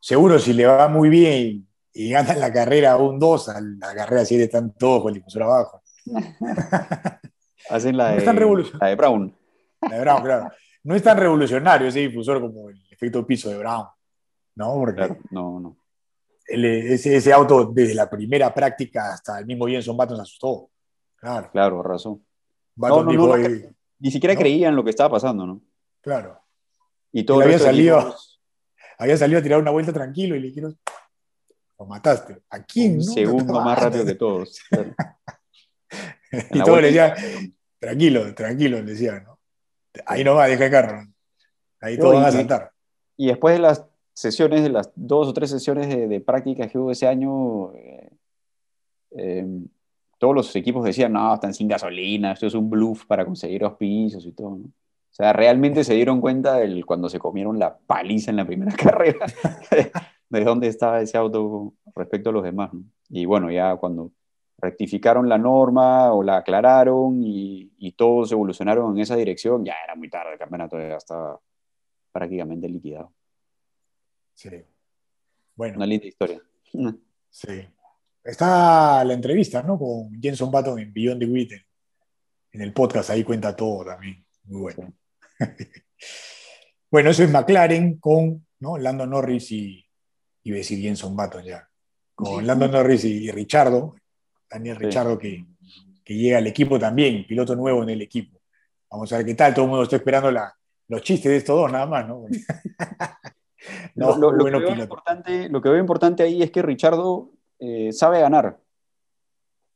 seguro si le va muy bien y, gana la carrera un 2, a la carrera 7 están todos con el difusor abajo. Hacen la de, la de Brown. La de Brown, claro. No es tan revolucionario ese difusor como el efecto piso de Brown. ¿No? Porque no, no. ese, ese, auto, desde la primera práctica hasta el mismo Jenson Button asustó. Claro. Claro, razón. ni siquiera creían lo que estaba pasando, ¿no? Claro. Y todo había salido había salido a tirar una vuelta tranquilo y le dijeron, lo mataste. ¿A quién? Un segundo más rápido que todos. y todos le decían, tranquilo, tranquilo, le decían, ¿no? Ahí no va, deja el carro. Ahí todos van a saltar. Y después de las sesiones, de las dos o tres sesiones de, práctica que hubo ese año, eh, eh, todos los equipos decían, no, están sin gasolina, esto es un bluff para conseguir auspicios y todo, ¿no? O sea, realmente se dieron cuenta del, cuando se comieron la paliza en la primera carrera de dónde estaba ese auto respecto a los demás. Y bueno, ya cuando rectificaron la norma o la aclararon y, y, todos evolucionaron en esa dirección, ya era muy tarde, el campeonato ya estaba prácticamente liquidado. Sí. Bueno. Una linda historia. Sí. Está la entrevista, ¿no? Con Jenson Button en Beyond the Witten. En el podcast ahí cuenta todo también. Muy bueno. bueno, eso es McLaren con ¿no? Lando Norris y, y decir Jenson Button ya. Con Lando Norris y, Richardo, Daniel Richardo que, que, llega al equipo también, piloto nuevo en el equipo. Vamos a ver qué tal, todo el mundo está esperando la, los chistes de estos dos nada más, ¿no? lo, que veo importante, lo, que veo importante, ahí es que Richardo eh, sabe ganar.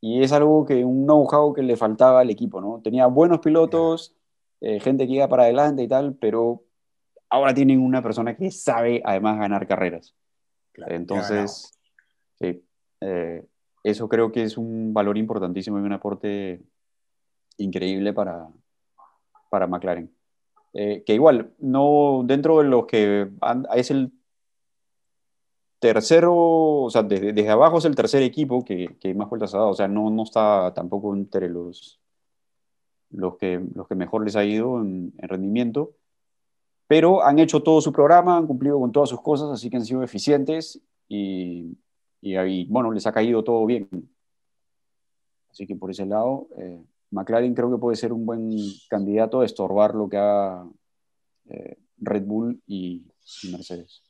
Y es algo que, un know-how que le faltaba al equipo, ¿no? Tenía buenos pilotos, eh, gente que iba para adelante y tal, pero ahora tienen una persona que sabe además ganar carreras. Entonces, sí, eh, eso creo que es un valor importantísimo y un aporte increíble para, para McLaren. Eh, que igual, no dentro de los que es el tercero, o sea, desde, abajo es el tercer equipo que, que, más vueltas ha dado, o sea, no, no está tampoco entre los los que, los que mejor les ha ido en, rendimiento, pero han hecho todo su programa, han cumplido con todas sus cosas, así que han sido eficientes y, y, bueno, les ha caído todo bien. Así que por ese lado, eh, McLaren creo que puede ser un buen candidato a estorbar lo que haga eh, Red Bull y, Mercedes.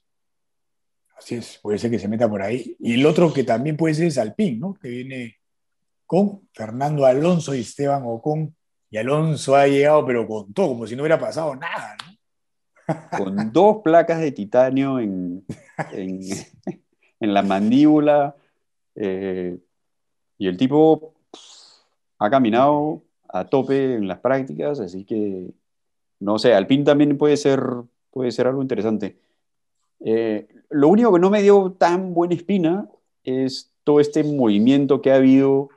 Así es, puede ser que se meta por ahí. Y el otro que también puede ser es Alpine, ¿no? Que viene con Fernando Alonso y Esteban Ocon Y Alonso ha llegado, pero con todo, como si no hubiera pasado nada, ¿no? Con dos placas de titanio en, en, la mandíbula. Eh, y el tipo ha caminado a tope en las prácticas, así que no sé, Alpine también puede ser, puede ser algo interesante. Eh, lo único que no me dio tan buena espina es todo este movimiento que ha habido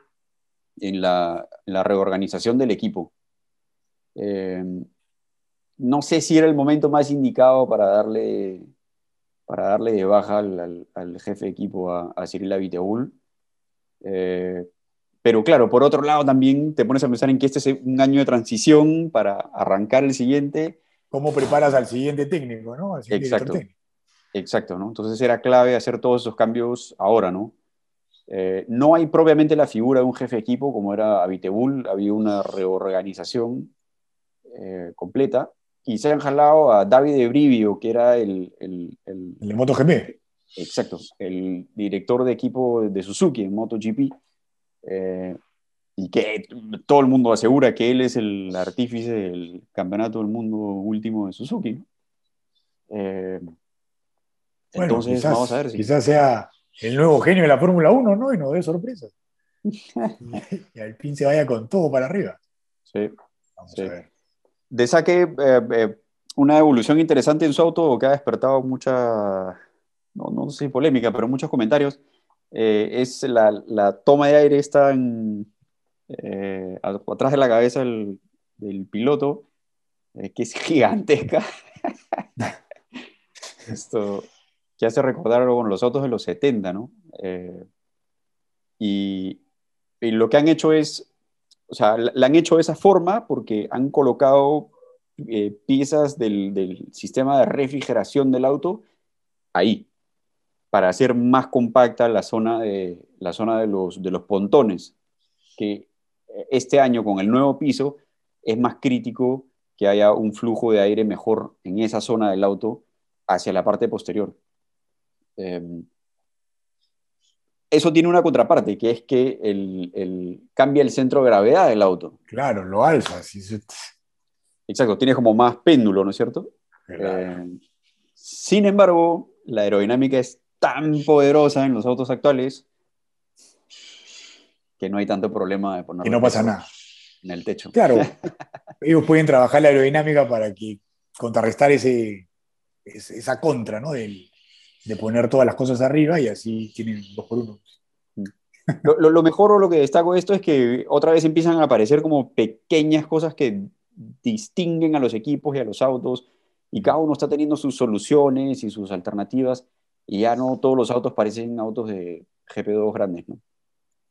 en la, reorganización del equipo. Eh, no sé si era el momento más indicado para darle, para darle de baja al, jefe de equipo, a, a Cyril Abiteul. Eh, pero claro, por otro lado también te pones a pensar en que este es un año de transición para arrancar el siguiente. ¿Cómo preparas al siguiente técnico, no? Exacto. Exacto, ¿no? Entonces era clave hacer todos esos cambios ahora, ¿no? Eh, no hay propiamente la figura de un jefe de equipo como era Abitebul, había una reorganización eh, completa y se han jalado a David Brivio, que era el... El, el, el de MotoGP. Exacto, el director de equipo de Suzuki en MotoGP eh, y que todo el mundo asegura que él es el artífice del campeonato del mundo último de Suzuki. Eh, entonces, vamos a ver si. Quizás sea el nuevo genio de la Fórmula 1, ¿no? Y nos dé sorpresa. y al fin se vaya con todo para arriba. Sí. Vamos a ver. De saque, eh, una evolución interesante en su auto que ha despertado mucha, no, no sé si polémica, pero muchos comentarios eh, es la, toma de aire está en, eh, atrás de la cabeza del, piloto, eh, que es gigantesca. Esto que hace recordar con los autos de los 70, ¿no? Y, lo que han hecho es, o sea, la, han hecho de esa forma porque han colocado piezas del, sistema de refrigeración del auto ahí para hacer más compacta la zona de, la zona de, los, de los pontones, que eh, este año con el nuevo piso es más crítico que haya un flujo de aire mejor en esa zona del auto hacia la parte posterior. Em, eso tiene una contraparte, que es que el, cambia el centro de gravedad del auto. Claro, lo alza. Exacto, tiene como más péndulo, ¿no es cierto? Em, sin embargo, la aerodinámica es tan poderosa en los autos actuales que no hay tanto problema de poner. Y no pasa nada. En el techo. Claro, ellos pueden trabajar la aerodinámica para que contrarrestar ese, esa contra, ¿no? De poner todas las cosas arriba y así tienen dos por uno. Lo, lo, mejor o lo que destaco de esto es que otra vez empiezan a aparecer como pequeñas cosas que distinguen a los equipos y a los autos y cada uno está teniendo sus soluciones y sus alternativas y ya no todos los autos parecen autos de GP2 grandes, ¿no?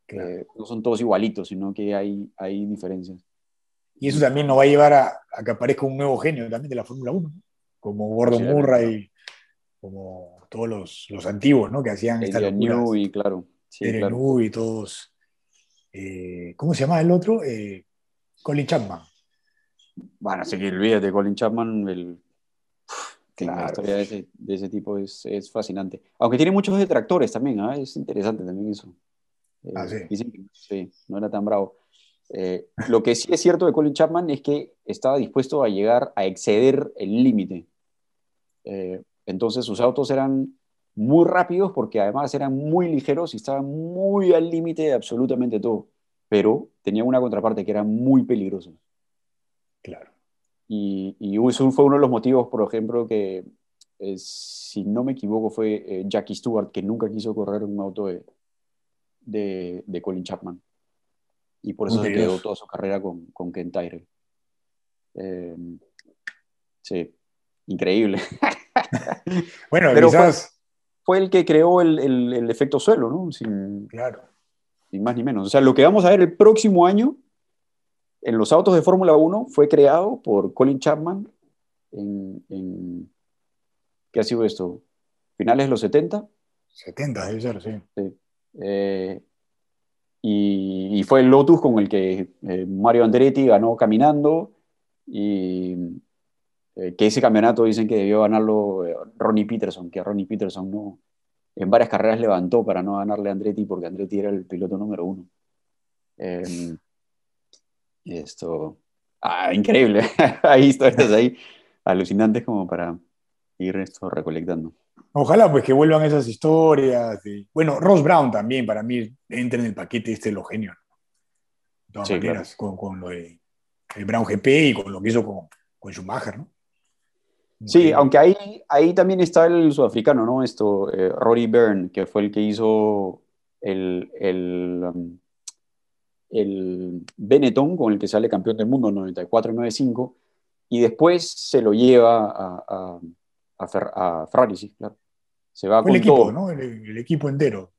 Que no son todos igualitos, sino que hay, hay diferencias. Y eso también nos va a llevar a, que aparezca un nuevo genio también de la Fórmula 1, como Gordon Murray, como todos los, los, antiguos, ¿no? Que hacían esta locura. y claro. Sí, claro. y todos. Eh, ¿Cómo se llama el otro? Eh, Colin Chapman. Bueno, así que olvídate, Colin Chapman, el la historia de ese, tipo es, fascinante. Aunque tiene muchos detractores también, ¿ah? es interesante también eso. ah, sí. sí, no era tan bravo. Eh, lo que sí es cierto de Colin Chapman es que estaba dispuesto a llegar a exceder el límite. Eh, entonces sus autos eran muy rápidos porque además eran muy ligeros y estaban muy al límite de absolutamente todo. Pero tenía una contraparte que era muy peligroso. Claro. Y, y eso fue uno de los motivos, por ejemplo, que, eh, si no me equivoco, fue eh, Jackie Stewart, que nunca quiso correr un auto de, de, de Colin Chapman. Y por eso se quedó toda su carrera con, con Ken Tyrell. Eh, sí, increíble. bueno, Pero quizás... fue, el que creó el, el, el efecto suelo, ¿no? Sin, claro. Sin más ni menos. O sea, lo que vamos a ver el próximo año en los autos de Fórmula 1 fue creado por Colin Chapman en, ¿qué ha sido esto? ¿Finales de los 70? 70, debe ser, sí. Eh, y, fue el Lotus con el que eh, Mario Andretti ganó caminando y eh, que ese campeonato dicen que debió ganarlo Ronnie Peterson, que Ronnie Peterson no, en varias carreras levantó para no ganarle a Andretti porque Andretti era el piloto número uno. Em, esto, Ah, increíble. Hay historias ahí alucinantes como para ir esto recolectando. Ojalá pues que vuelvan esas historias. Bueno, Ross Brown también para mí entra en el paquete este de los genios. De todas maneras, con, lo de el Brown GP y con lo que hizo con, con Schumacher, ¿no? Sí, aunque ahí, ahí también está el sudafricano, ¿no? Esto, eh, Rory Byrne, que fue el que hizo el, el, um, el Benetton, con el que sale campeón del mundo en 94-95, y después se lo lleva a, a, a, Ferrari, sí, claro. Se va con el equipo, todo. ¿no? El, equipo entero.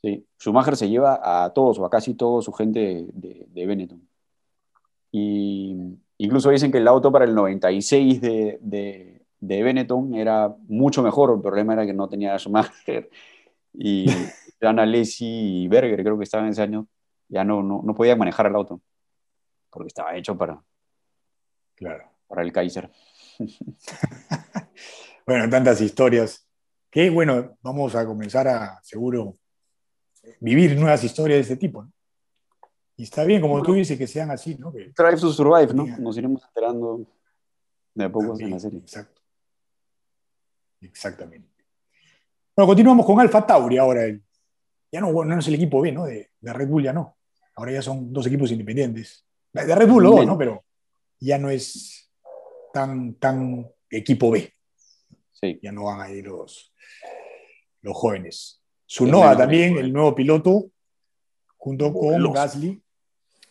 Sí, Schumacher se lleva a todos o a casi todos su gente de, de Benetton. Y incluso dicen que el auto para el 96 de, de, de Benetton era mucho mejor. El problema era que no tenía Schumacher. Y Dan Alessi y Berger, creo que estaban ese año, ya no, no, no podían manejar el auto. Porque estaba hecho para, claro. para el Kaiser. bueno, tantas historias. Que bueno, vamos a comenzar a, seguro, vivir nuevas historias de este tipo. ¿no? Y está bien, como tú dices, que sean así, ¿no? Que, Drive to Survive, ¿no? Nos iremos enterando de a poco en la serie. Exacto. Exactamente. Bueno, continuamos con Alfa Tauri ahora. ya no, no es el equipo B, ¿no? De, Red Bull ya no. Ahora ya son dos equipos independientes. De Red Bull los dos, ¿no? Pero ya no es tan, tan equipo B. Sí. Ya no van a ir los, los jóvenes. Sunoa también, el nuevo piloto, junto con Gasly,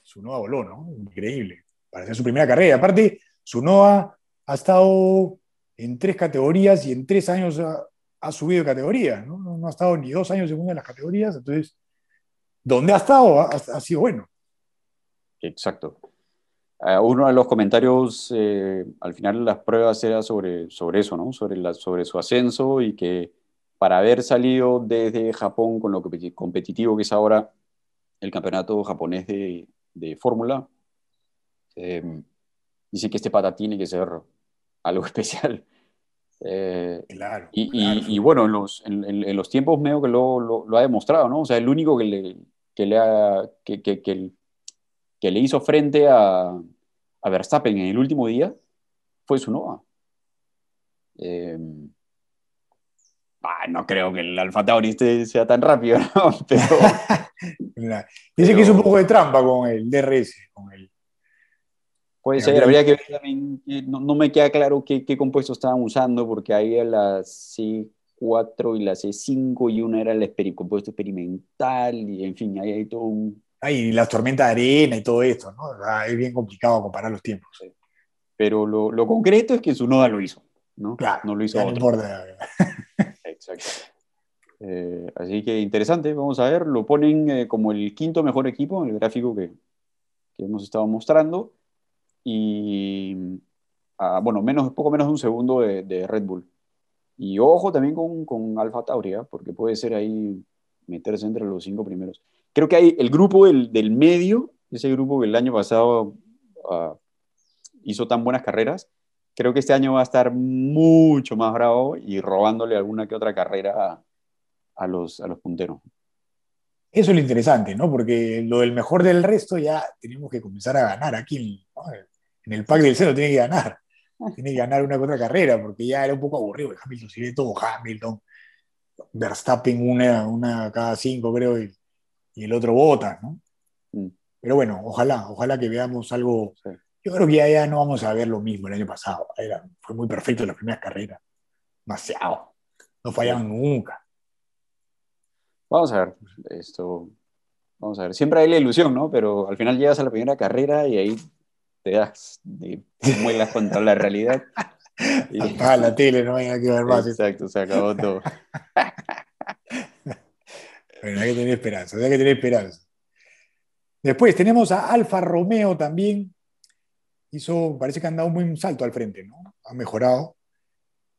Sunoa voló, ¿no? Increíble. Para hacer su primera carrera. Aparte, Sunoa ha estado en tres categorías y en tres años ha, subido de categoría, ¿no? ¿no? ha estado ni dos años en una de las categorías, entonces, ¿dónde ha estado? Ha, sido bueno. Exacto. Uno de los comentarios eh, al final de las pruebas era sobre, sobre eso, ¿no? Sobre, la, sobre su ascenso y que para haber salido desde Japón con lo competitivo que es ahora el campeonato japonés de, de fórmula, eh, dice que este pata tiene que ser algo especial. Eh, claro, y, bueno, en los, en, los tiempos medio que lo, lo, ha demostrado, ¿no? O sea, el único que le, que le, ha, que, que, que, le hizo frente a, a, Verstappen en el último día fue su Nova. Eh, no creo que el Alfa Tauri este sea tan rápido, ¿no? Pero, Dice que hizo un poco de trampa con el DRS, con el... Puede ser, habría que ver también, no, me queda claro qué, qué compuesto estaban usando, porque había la C4 y la C5 y una era el compuesto experimental, y en fin, ahí hay todo un... Ay, la tormenta de arena y todo esto, ¿no? es bien complicado comparar los tiempos. Pero lo, lo, concreto es que su noda lo hizo, ¿no? Claro, no lo hizo otro. Exacto. Eh, así que interesante, vamos a ver, lo ponen eh, como el quinto mejor equipo en el gráfico que, que hemos estado mostrando y ah, bueno, menos, poco menos de un segundo de, de Red Bull. Y ojo también con, con Alfa Tauri, ¿eh? porque puede ser ahí meterse entre los cinco primeros. Creo que hay el grupo del, del medio, ese grupo que el año pasado uh, hizo tan buenas carreras, creo que este año va a estar mucho más bravo y robándole alguna que otra carrera a los, a los punteros. Eso es lo interesante, ¿no? Porque lo del mejor del resto ya tenemos que comenzar a ganar aquí. En el pack del cero tiene que ganar. Tiene que ganar una otra carrera, porque ya era un poco aburrido. Hamilton, si todo Hamilton, Verstappen una, una cada cinco, creo, y, el otro bota, ¿no? Mm. Pero bueno, ojalá, ojalá que veamos algo. Yo creo que ya, ya, no vamos a ver lo mismo el año pasado. Era, fue muy perfecto en las primeras carreras. Demasiado. No fallaban nunca. Vamos a ver, esto, vamos a ver, siempre hay la ilusión, ¿no? Pero al final llegas a la primera carrera y ahí te das, te muelas contra la realidad. Y... la tele, no hay que ver más. Exacto, se acabó todo. bueno, hay que tener esperanza, hay que tener esperanza. Después tenemos a Alfa Romeo también. Hizo, parece que han dado un buen salto al frente, ¿no? Ha mejorado.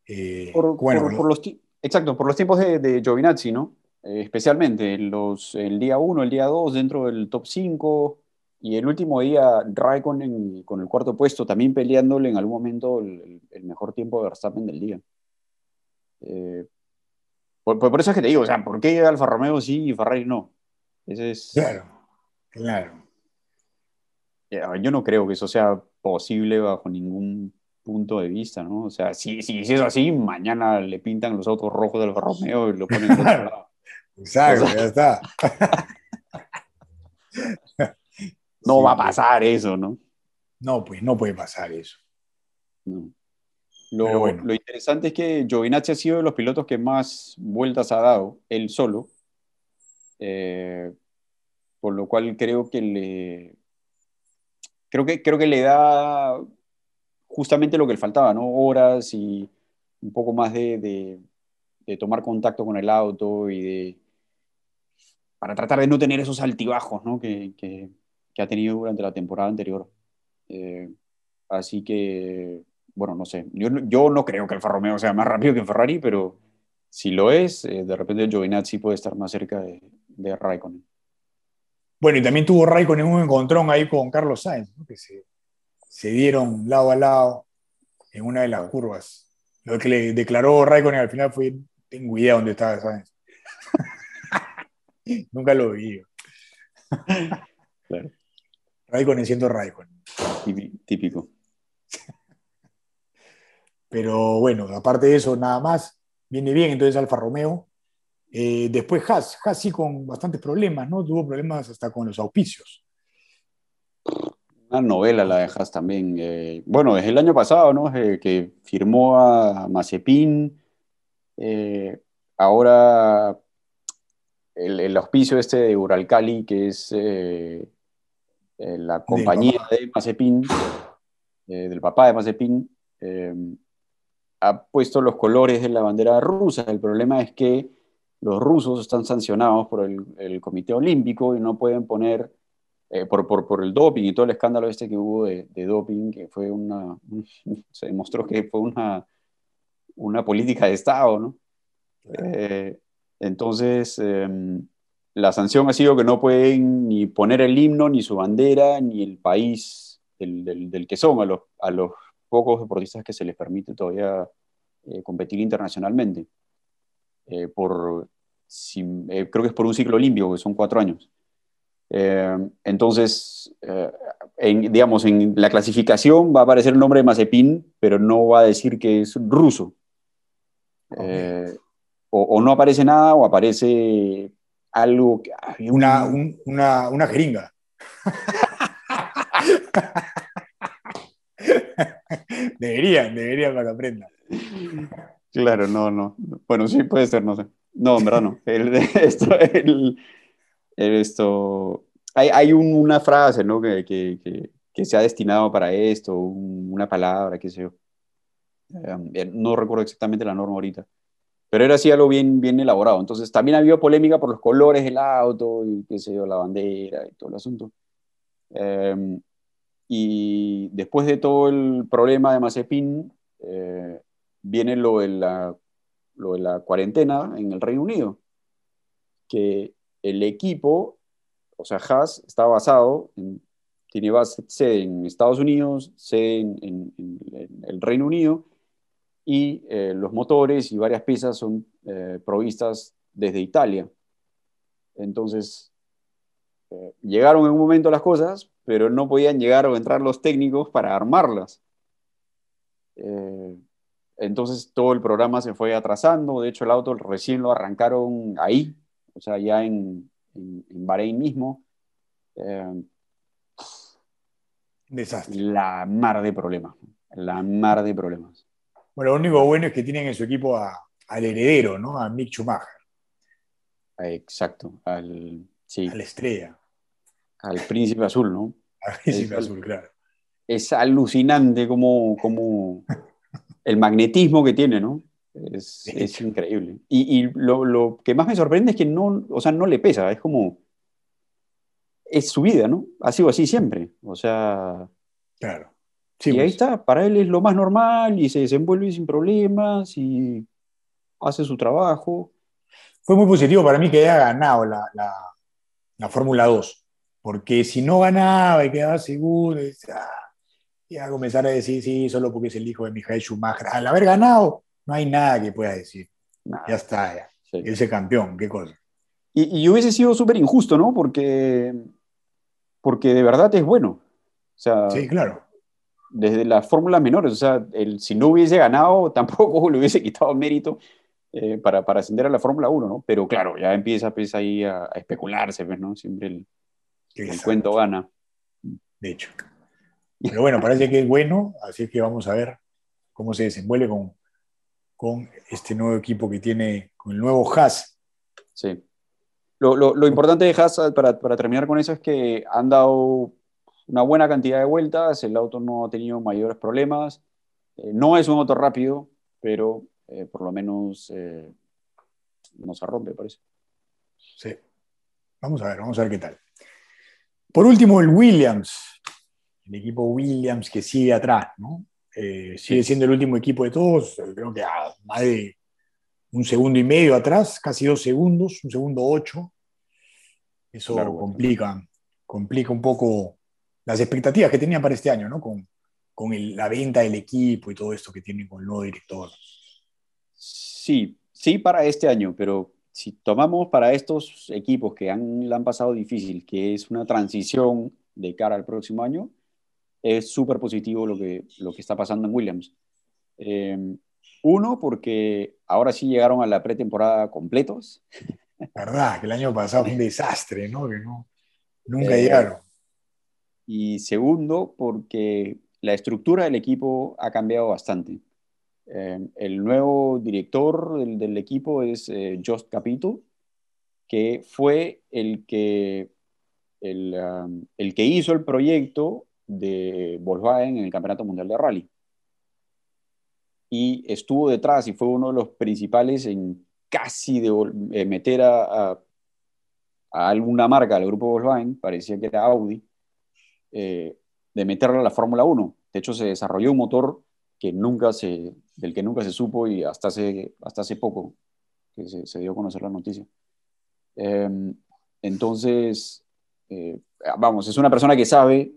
Eh, bueno, por, los, exacto, por los tiempos de, de Giovinazzi, ¿no? Eh, especialmente los, el día 1, el día 2 dentro del top 5 y el último día Raikkonen con el cuarto puesto también peleándole en algún momento el, mejor tiempo de Verstappen del día. Eh, por, eso es que te digo, o sea, ¿por qué Alfa Romeo sí y Ferrari no? Ese es... Claro, claro. Yo no creo que eso sea posible bajo ningún punto de vista, ¿no? O sea, si, si, es así, mañana le pintan los autos rojos del Romeo y lo ponen de otro lado. Exacto, ya está. no va a pasar eso, ¿no? No, pues no puede pasar eso. Lo, bueno. lo, interesante es que Giovinazzi ha sido de los pilotos que más vueltas ha dado, él solo. Eh, por lo cual creo que le. Creo que, creo que le da justamente lo que le faltaba, ¿no? Horas y un poco más de, de tomar contacto con el auto y de, para tratar de no tener esos altibajos ¿no? que, que, ha tenido durante la temporada anterior. Eh, así que, bueno, no sé, yo, yo, no creo que el Romeo sea más rápido que Ferrari, pero si lo es, eh, de repente Giovinazzi puede estar más cerca de, de Raikkonen. Bueno, y también tuvo Raikkonen un encontrón ahí con Carlos Sainz, que se, se, dieron lado a lado en una de las curvas. Lo que le declaró Raikkonen al final fue, tengo idea dónde estaba Sainz. Nunca lo vi. Claro. Raikkonen siendo Raikkonen. Típico. Pero bueno, aparte de eso, nada más. Viene bien entonces Alfa Romeo. Eh, después Haas, Haas sí con bastantes problemas, ¿no? Tuvo problemas hasta con los auspicios. Una novela la de Haas también. Eh, bueno, desde el año pasado, ¿no? Eh, que firmó a Mazepin. ahora el, auspicio este de Uralcali, que es eh, eh, la compañía de Mazepin, eh, del papá de Mazepin, ha puesto los colores de la bandera rusa. El problema es que los rusos están sancionados por el, Comité Olímpico y no pueden poner, por, por, el doping y todo el escándalo este que hubo de, doping, que fue una, se demostró que fue una, una política de Estado, ¿no? Entonces, em, la sanción ha sido que no pueden ni poner el himno, ni su bandera, ni el país del, que son, a los, a los, pocos deportistas que se les permite todavía eh, competir internacionalmente. Eh, por, eh, creo que es por un ciclo olímpico, que son cuatro años. Entonces, en, digamos, en la clasificación va a aparecer el nombre de Mazepin, pero no va a decir que es ruso o, no aparece nada o aparece algo que... Una, una, una jeringa. deberían, deberían para que aprendan. Claro, no, no. Bueno, sí, puede ser, no sé. No, en verdad no. esto, esto, hay, hay una frase, ¿no? Que, que, que, se ha destinado para esto, una palabra, qué sé yo. Eh, no recuerdo exactamente la norma ahorita pero era así algo bien, elaborado. Entonces también ha habido polémica por los colores del auto y qué sé yo, la bandera y todo el asunto. Em, y después de todo el problema de Mazepin, eh, viene lo de, la, lo de la cuarentena en el Reino Unido, que el equipo, o sea, Haas, está basado, en, tiene base, en Estados Unidos, sede en el Reino Unido, y eh, los motores y varias piezas son eh, provistas desde Italia. Entonces, eh, llegaron en un momento las cosas, pero no podían llegar o entrar los técnicos para armarlas. entonces todo el programa se fue atrasando, de hecho el auto recién lo arrancaron ahí, o sea, ya en, en, en Bahrein mismo. Desastre. La mar de problemas, la mar de problemas. Bueno, lo único bueno es que tienen en su equipo al heredero, ¿no? A Mick Schumacher. Exacto, al, sí. A la estrella. Al príncipe azul, ¿no? Al príncipe azul, claro. Es alucinante como, como el magnetismo que tiene, ¿no? Es, es increíble. Y, y lo, lo, que más me sorprende es que no, o sea, no le pesa, es como, es su vida, ¿no? Ha sido así siempre, o sea... Claro y ahí pues. está, para él es lo más normal y se desenvuelve sin problemas y hace su trabajo. Fue muy positivo para mí que haya ganado la, la, Fórmula 2, porque si no ganaba y quedaba seguro, ah, iba a comenzar a decir, sí, solo porque es el hijo de Michael Schumacher. Al haber ganado, no hay nada que pueda decir. Ya está, ya. Ese campeón, qué cosa. Y, y hubiese sido súper injusto, ¿no? Porque, porque de verdad es bueno. O sea, sí, claro desde las fórmulas menores. O sea, el, si no hubiese ganado, tampoco le hubiese quitado mérito eh, para, para, ascender a la Fórmula 1, ¿no? Pero claro, ya empieza pues, ahí a, especularse, pues, ¿no? Siempre el, el cuento gana. De hecho. Pero bueno, parece que es bueno, así que vamos a ver cómo se desenvuelve con, con este nuevo equipo que tiene, con el nuevo Haas. Sí. Lo, lo, lo importante de Haas, para, para, terminar con eso, es que han dado una buena cantidad de vueltas, el auto no ha tenido mayores problemas, eh, no es un auto rápido, pero eh, por lo menos eh, no se rompe, parece. Sí. Vamos a ver, vamos a ver qué tal. Por último, el Williams, el equipo Williams que sigue atrás, ¿no? sigue siendo el último equipo de todos, creo que a más de un segundo y medio atrás, casi dos segundos, un segundo ocho. Eso complica, complica un poco las expectativas que tenían para este año, ¿no? Con, con la venta del equipo y todo esto que tienen con el nuevo director. Sí, sí para este año, pero si tomamos para estos equipos que han, la han pasado difícil, que es una transición de cara al próximo año, es súper positivo lo que, lo que está pasando en Williams. Em, uno, porque ahora sí llegaron a la pretemporada completos. Verdad, que el año pasado fue un desastre, ¿no? Que no, nunca eh, llegaron y segundo, porque la estructura del equipo ha cambiado bastante. Eh, el nuevo director del, equipo es eh, Just Capito, que fue el que, el, um, el, que hizo el proyecto de Volkswagen en el Campeonato Mundial de Rally. Y estuvo detrás y fue uno de los principales en casi de, eh, meter a, a, a, alguna marca del grupo Volkswagen, parecía que era Audi, eh, de meterla a la Fórmula 1. De hecho, se desarrolló un motor que nunca se, del que nunca se supo y hasta hace, hasta hace poco se, dio a conocer la noticia. Em, entonces, eh, vamos, es una persona que sabe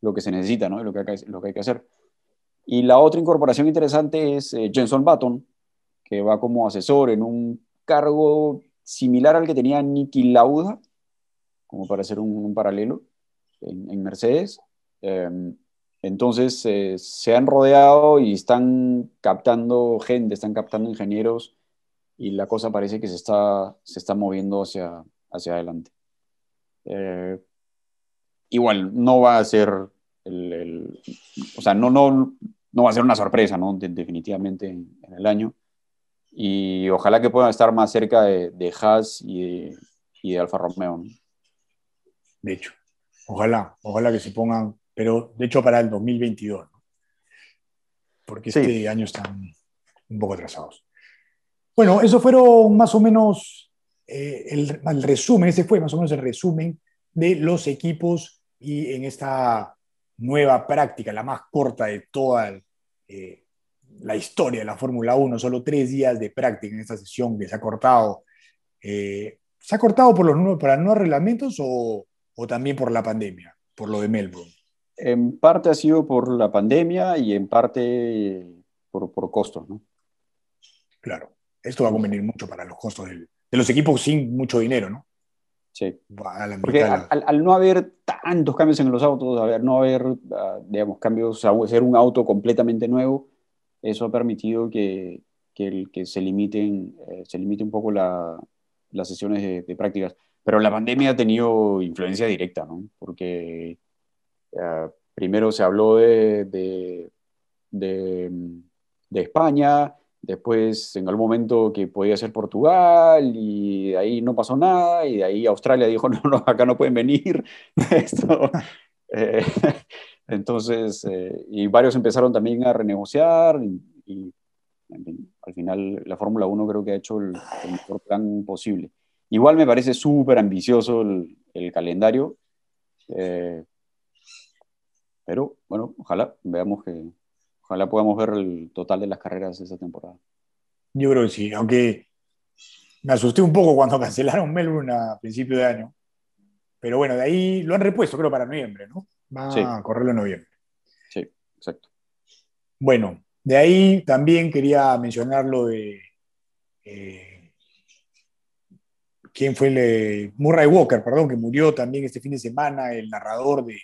lo que se necesita, ¿no? lo, que hay, lo que hay que hacer. Y la otra incorporación interesante es eh, Jenson Button, que va como asesor en un cargo similar al que tenía Nicky Lauda, como para hacer un paralelo en, Mercedes. Em, entonces eh, se han rodeado y están captando gente, están captando ingenieros y la cosa parece que se está, se está moviendo hacia, hacia adelante. Eh, igual, no va a ser el, o sea, no, no, no va a ser una sorpresa, ¿no? definitivamente en, el año. Y ojalá que puedan estar más cerca de, de Haas y de, y de Alfa Romeo. De hecho. Ojalá, ojalá que se pongan, pero de hecho para el 2022, porque este año están un poco atrasados. Bueno, eso fueron más o menos eh, el, resumen, ese fue más o menos el resumen de los equipos y en esta nueva práctica, la más corta de toda eh, la historia de la Fórmula 1, solo tres días de práctica en esta sesión que se ha cortado. Eh, ¿Se ha cortado por los nuevos, para nuevos reglamentos o, o también por la pandemia, por lo de Melbourne? En parte ha sido por la pandemia y en parte por, por costos, ¿no? Claro, esto va a convenir mucho para los costos de los equipos sin mucho dinero, ¿no? Sí. Porque al, no haber tantos cambios en los autos, al no haber, ah, digamos, cambios, a ser un auto completamente nuevo, eso ha permitido que, que, que se, limiten, eh, se limite un poco la, las sesiones de, de prácticas. Pero la pandemia ha tenido influencia directa, ¿no? Porque eh, primero se habló de, de, de, España, después en algún momento que podía ser Portugal, y de ahí no pasó nada, y de ahí Australia dijo, no, no, acá no pueden venir. Esto, eh, entonces, eh, y varios empezaron también a renegociar, y, al final la Fórmula 1 creo que ha hecho el mejor plan posible. Igual me parece súper ambicioso el, calendario. Eh, pero bueno, ojalá veamos que, ojalá podamos ver el total de las carreras de esa temporada. Yo creo que sí, aunque me asusté un poco cuando cancelaron Melbourne a principio de año. Pero bueno, de ahí lo han repuesto, creo, para noviembre, ¿no? Va a correrlo en noviembre. Sí, exacto. Bueno, de ahí también quería mencionar lo de eh, quién fue el, Murray Walker, perdón, que murió también este fin de semana, el narrador de,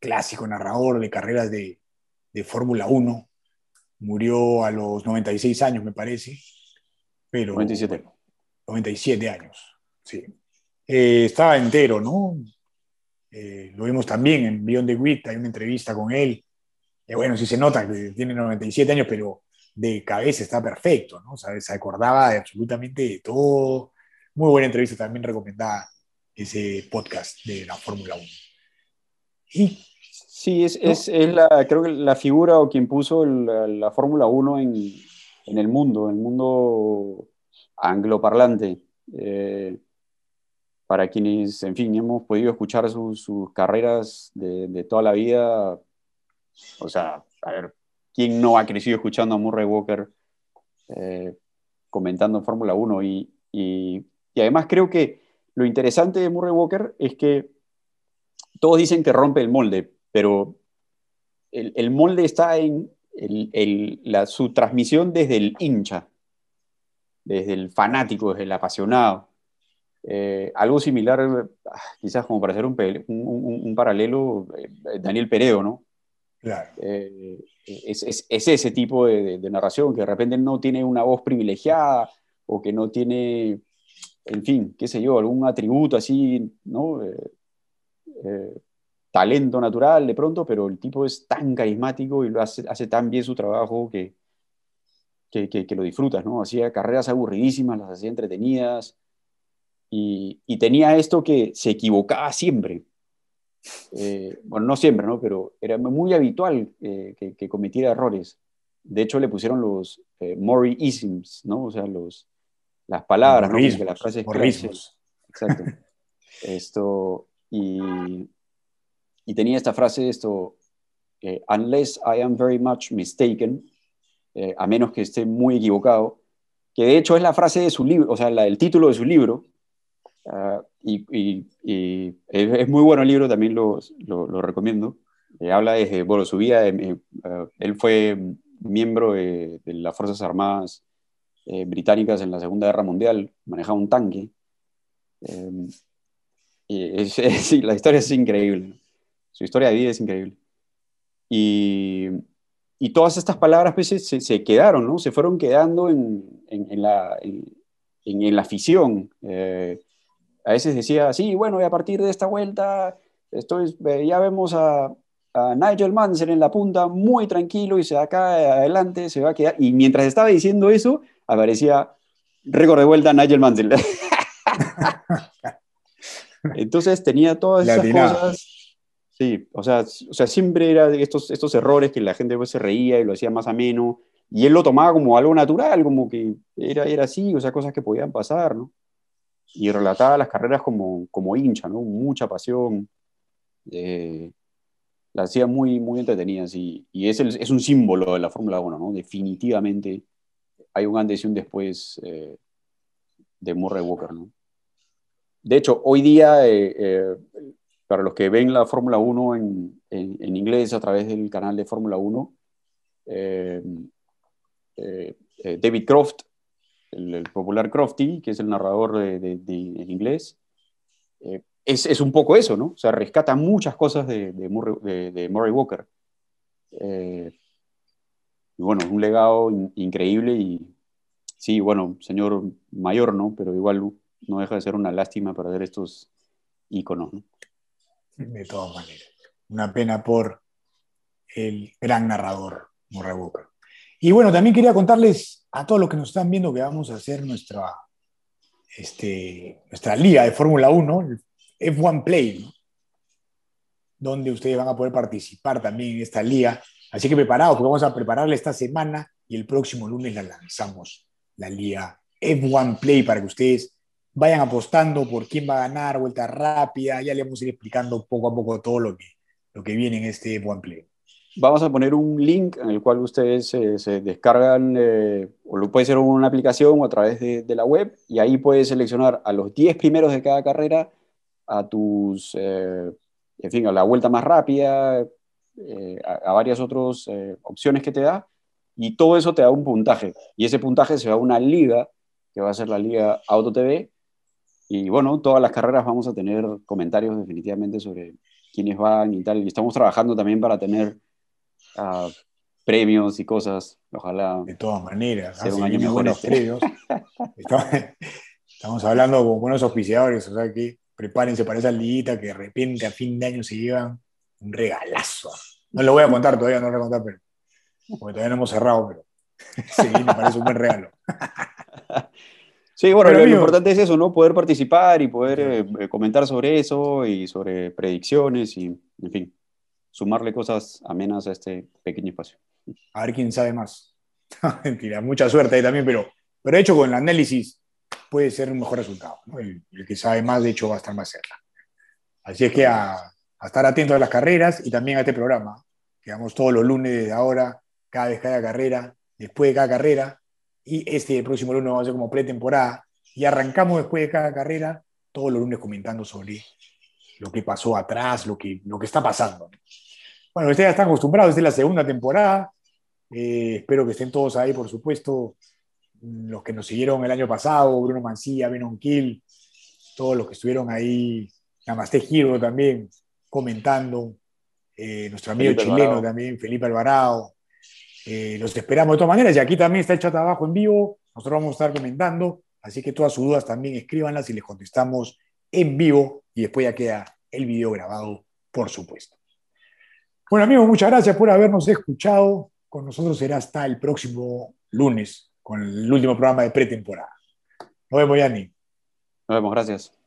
clásico narrador de carreras de, de Fórmula 1. Murió a los 96 años, me parece. Pero, 97. 97 años, sí. Eh, estaba entero, ¿no? Eh, lo vimos también en Beyond the Wit, hay una entrevista con él. Y bueno, sí se nota que tiene 97 años, pero de cabeza está perfecto, ¿no? O sea, se acordaba de absolutamente de todo. Muy buena entrevista también recomendada ese podcast de la Fórmula 1. Y, sí, es, es, es, la, creo que la figura o quien puso la, la Fórmula 1 en, en, el mundo, en el mundo angloparlante. Eh, para quienes, en fin, hemos podido escuchar sus, sus carreras de, de, toda la vida, o sea, a ver, ¿quién no ha crecido escuchando a Murray Walker eh, comentando Fórmula 1? Y, y, y además creo que lo interesante de Murray Walker es que todos dicen que rompe el molde, pero el, el molde está en el, el, la, su transmisión desde el hincha, desde el fanático, desde el apasionado. Eh, algo similar, ah, quizás como para hacer un, un, un paralelo, eh, Daniel Peredo, ¿no? Claro. Eh, es, es, es, ese tipo de, de, de, narración que de repente no tiene una voz privilegiada o que no tiene en fin, qué sé yo, algún atributo así, ¿no? Eh, eh, talento natural de pronto, pero el tipo es tan carismático y lo hace, hace tan bien su trabajo que, que, lo disfrutas, ¿no? Hacía carreras aburridísimas, las hacía entretenidas y, y tenía esto que se equivocaba siempre. Eh, bueno, no siempre, ¿no? Pero era muy habitual que, cometiera errores. De hecho, le pusieron los eh, Mori isms, ¿no? O sea, los, las palabras, ¿no? Que las frases clases. Exacto. esto, y, y, tenía esta frase, esto, eh, unless I am very much mistaken, eh, a menos que esté muy equivocado, que de hecho es la frase de su libro, o sea, la, el título de su libro, uh, y, y, y es, es, muy bueno el libro, también lo, lo, lo recomiendo. Eh, habla desde, bueno, su vida, uh, él fue miembro de, de las Fuerzas Armadas eh, británicas en la Segunda Guerra Mundial, manejaba un tanque. Eh, y la historia es increíble. Su historia de vida es increíble. Y, y todas estas palabras pues, se, se, quedaron, ¿no? Se fueron quedando en, en, la, en, la afición. Eh, a veces decía, sí, bueno, y a partir de esta vuelta, ya vemos a, a Nigel Mansell en la punta, muy tranquilo, y se acá adelante se va a quedar. Y mientras estaba diciendo eso, aparecía récord de vuelta Nigel Mansell. Entonces tenía todas esas cosas. Sí, o sea, o sea, siempre era estos, estos errores que la gente pues, se reía y lo hacía más ameno. Y él lo tomaba como algo natural, como que era, era así, o sea, cosas que podían pasar, ¿no? Y relataba las carreras como, como hincha, ¿no? Mucha pasión. Eh, las hacía muy, muy entretenidas y, y es, el, es un símbolo de la Fórmula 1, ¿no? Definitivamente hay un antes y un después eh, de Murray Walker. ¿no? De hecho, hoy día, eh, eh, para los que ven la Fórmula 1 en, en, inglés a través del canal de Fórmula 1, eh, eh, David Croft, el, popular Crofty, que es el narrador de, de, en inglés, es, es, un poco eso, ¿no? O sea, rescata muchas cosas de, Murray, Murray, Walker. Y bueno, un legado in, increíble y sí, bueno, señor mayor, ¿no? Pero igual no deja de ser una lástima perder estos íconos, ¿no? De todas maneras. Una pena por el gran narrador, Walker. Y bueno, también quería contarles a todos los que nos están viendo que vamos a hacer nuestra, este, nuestra liga de Fórmula 1, F1 Play, ¿no? donde ustedes van a poder participar también en esta liga Así que preparados, porque vamos a prepararla esta semana y el próximo lunes la lanzamos, la liga F1 Play, para que ustedes vayan apostando por quién va a ganar, vuelta rápida, ya le vamos a ir explicando poco a poco todo lo que, lo que viene en este F1 Play. Vamos a poner un link en el cual ustedes eh, se descargan, eh, o lo puede ser una aplicación o a través de, de, la web, y ahí puedes seleccionar a los 10 primeros de cada carrera, a tus, eh, en fin, a la vuelta más rápida, eh, a, a, varias otras eh, opciones que te da y todo eso te da un puntaje y ese puntaje se va a una liga que va a ser la liga Auto TV y bueno, todas las carreras vamos a tener comentarios definitivamente sobre quiénes van y tal y estamos trabajando también para tener premios y cosas. Ojalá. De todas maneras. Sea un año mejor buenos este. premios. estamos, estamos hablando con buenos auspiciadores, o sea que prepárense para esa liguita que de repente a fin de año se llevan un regalazo. No lo voy a contar todavía, no lo voy a contar, pero porque todavía no hemos cerrado, pero sí, me parece un buen regalo. Sí, bueno, lo, lo importante es eso, ¿no? Poder participar y poder eh, eh, comentar sobre eso y sobre predicciones y, en fin, sumarle cosas amenas a este pequeño espacio. A ver quién sabe más. Mentira, mucha suerte ahí también, pero, pero hecho con el análisis puede ser un mejor resultado. ¿no? El, el que sabe más, de hecho, va a estar más cerca. Así es que a, a estar atento a las carreras y también a este programa. Quedamos todos los lunes desde ahora, cada vez que haya carrera, después de cada carrera. Y este próximo lunes va a ser como pretemporada. Y arrancamos después de cada carrera, todos los lunes comentando sobre lo que pasó atrás, lo que, lo que está pasando. ¿no? Bueno, ustedes ya están acostumbrados, esta es la segunda temporada. Eh, espero que estén todos ahí, por supuesto. Los que nos siguieron el año pasado, Bruno Mancilla, Benon Kill, todos los que estuvieron ahí, Namaste Giro también, comentando. Eh, nuestro amigo Felipe chileno Alvarado. también, Felipe Alvarado. Eh, los esperamos de todas maneras. Y aquí también está el chat abajo en vivo. Nosotros vamos a estar comentando. Así que todas sus dudas también escríbanlas y les contestamos en vivo. Y después ya queda el video grabado, por supuesto. Bueno, amigos, muchas gracias por habernos escuchado. Con nosotros será hasta el próximo lunes con el último programa de pretemporada. Nos vemos, Yanni. Nos vemos, gracias.